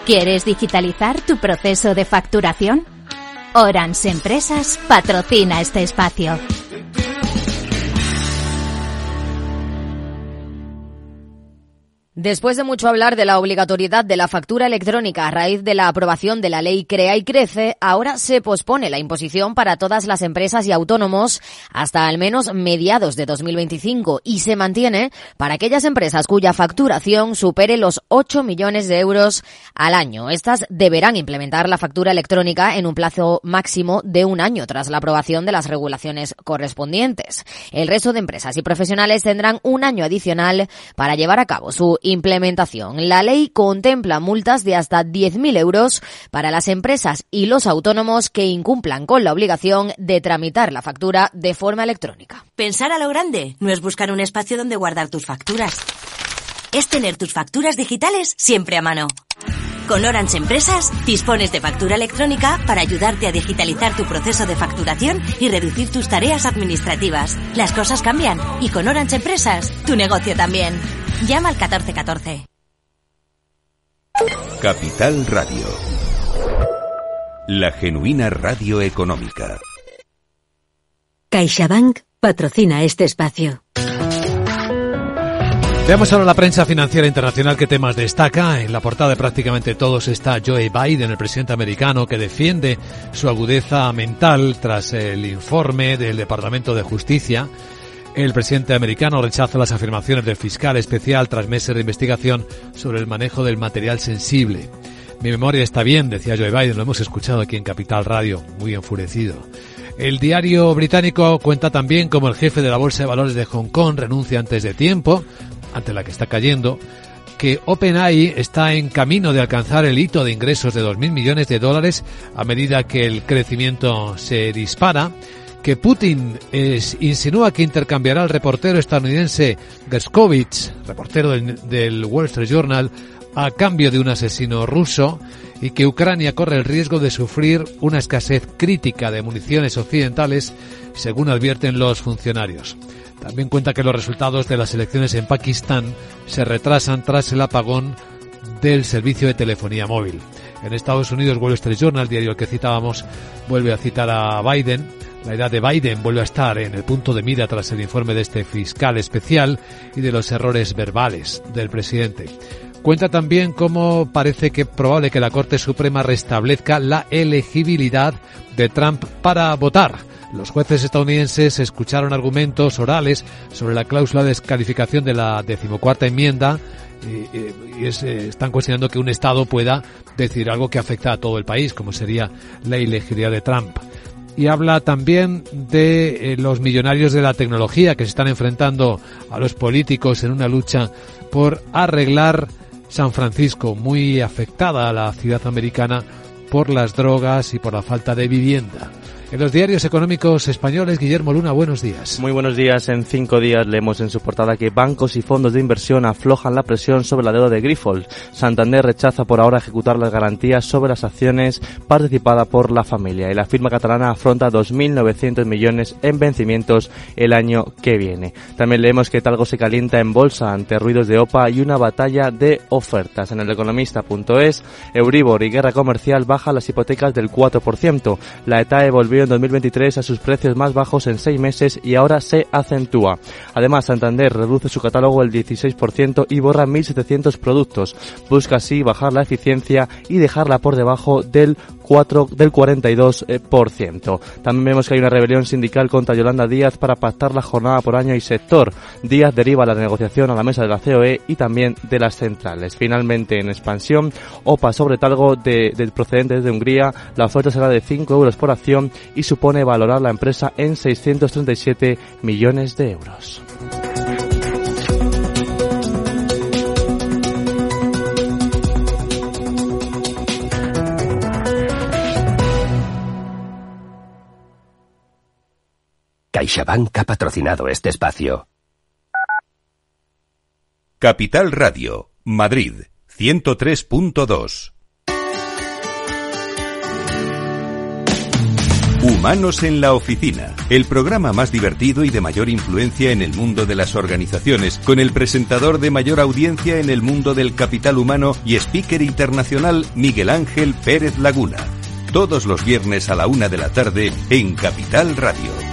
¿Quieres digitalizar tu proceso de facturación? Orans Empresas patrocina este espacio. Después de mucho hablar de la obligatoriedad de la factura electrónica a raíz de la aprobación de la ley Crea y Crece, ahora se pospone la imposición para todas las empresas y autónomos hasta al menos mediados de 2025 y se mantiene para aquellas empresas cuya facturación supere los 8 millones de euros al año. Estas deberán implementar la factura electrónica en un plazo máximo de un año tras la aprobación de las regulaciones correspondientes. El resto de empresas y profesionales tendrán un año adicional para llevar a cabo su implementación. La ley contempla multas de hasta 10.000 euros para las empresas y los autónomos que incumplan con la obligación de tramitar la factura de forma electrónica. Pensar a lo grande no es buscar un espacio donde guardar tus facturas. Es tener tus facturas digitales siempre a mano. Con Orange Empresas dispones de factura electrónica para ayudarte a digitalizar tu proceso de facturación y reducir tus tareas administrativas. Las cosas cambian y con Orange Empresas tu negocio también. Llama al 1414. Capital Radio. La genuina radio económica. CaixaBank patrocina este espacio. Veamos ahora la prensa financiera internacional qué temas destaca. En la portada de prácticamente todos está Joe Biden, el presidente americano, que defiende su agudeza mental tras el informe del Departamento de Justicia. El presidente americano rechaza las afirmaciones del fiscal especial tras meses de investigación sobre el manejo del material sensible. Mi memoria está bien, decía Joe Biden, lo hemos escuchado aquí en Capital Radio, muy enfurecido. El diario británico cuenta también cómo el jefe de la Bolsa de Valores de Hong Kong renuncia antes de tiempo, ante la que está cayendo, que OpenAI está en camino de alcanzar el hito de ingresos de 2.000 millones de dólares a medida que el crecimiento se dispara, que Putin insinúa que intercambiará al reportero estadounidense Gerskovich, reportero del Wall Street Journal, a cambio de un asesino ruso y que Ucrania corre el riesgo de sufrir una escasez crítica de municiones occidentales, según advierten los funcionarios. También cuenta que los resultados de las elecciones en Pakistán se retrasan tras el apagón del servicio de telefonía móvil. En Estados Unidos, Wall Street Journal, diario que citábamos, vuelve a citar a Biden. La edad de Biden vuelve a estar en el punto de mira tras el informe de este fiscal especial y de los errores verbales del presidente. Cuenta también cómo parece que probable que la Corte Suprema restablezca la elegibilidad de Trump para votar. Los jueces estadounidenses escucharon argumentos orales sobre la cláusula de descalificación de la decimocuarta enmienda y, eh, están cuestionando que un Estado pueda decir algo que afecta a todo el país, como sería la ilegibilidad de Trump. Y habla también de eh, los millonarios de la tecnología que se están enfrentando a los políticos en una lucha por arreglar San Francisco, muy afectada a la ciudad americana por las drogas y por la falta de vivienda. En los diarios económicos españoles, Guillermo Luna, buenos días. Muy buenos días. En cinco días leemos en su portada que bancos y fondos de inversión aflojan la presión sobre la deuda de Grifols. Santander rechaza por ahora ejecutar las garantías sobre las acciones participadas por la familia y la firma catalana afronta 2.900 millones en vencimientos el año que viene. También leemos que Talgo se calienta en bolsa ante ruidos de OPA y una batalla de ofertas. En el economista.es, Euribor y guerra comercial baja las hipotecas del 4%. La ETAE volvió en 2023 a sus precios más bajos en seis meses y ahora se acentúa. Además, Santander reduce su catálogo el 16% y borra 1.700 productos. Busca así bajar la eficiencia y dejarla por debajo del 4, del 42%. También vemos que hay una rebelión sindical contra Yolanda Díaz para pactar la jornada por año y sector. Díaz deriva la negociación a la mesa de la COE y también de las centrales. Finalmente, en expansión, OPA sobre talgo de, procedente de Hungría, la oferta será de 5 euros por acción y supone valorar la empresa en 637 millones de euros. CaixaBank ha patrocinado este espacio. Capital Radio, Madrid, 103.2. Humanos en la Oficina, el programa más divertido y de mayor influencia en el mundo de las organizaciones, con el presentador de mayor audiencia en el mundo del capital humano y speaker internacional Miguel Ángel Pérez Laguna. Todos los viernes a la una de la tarde en Capital Radio.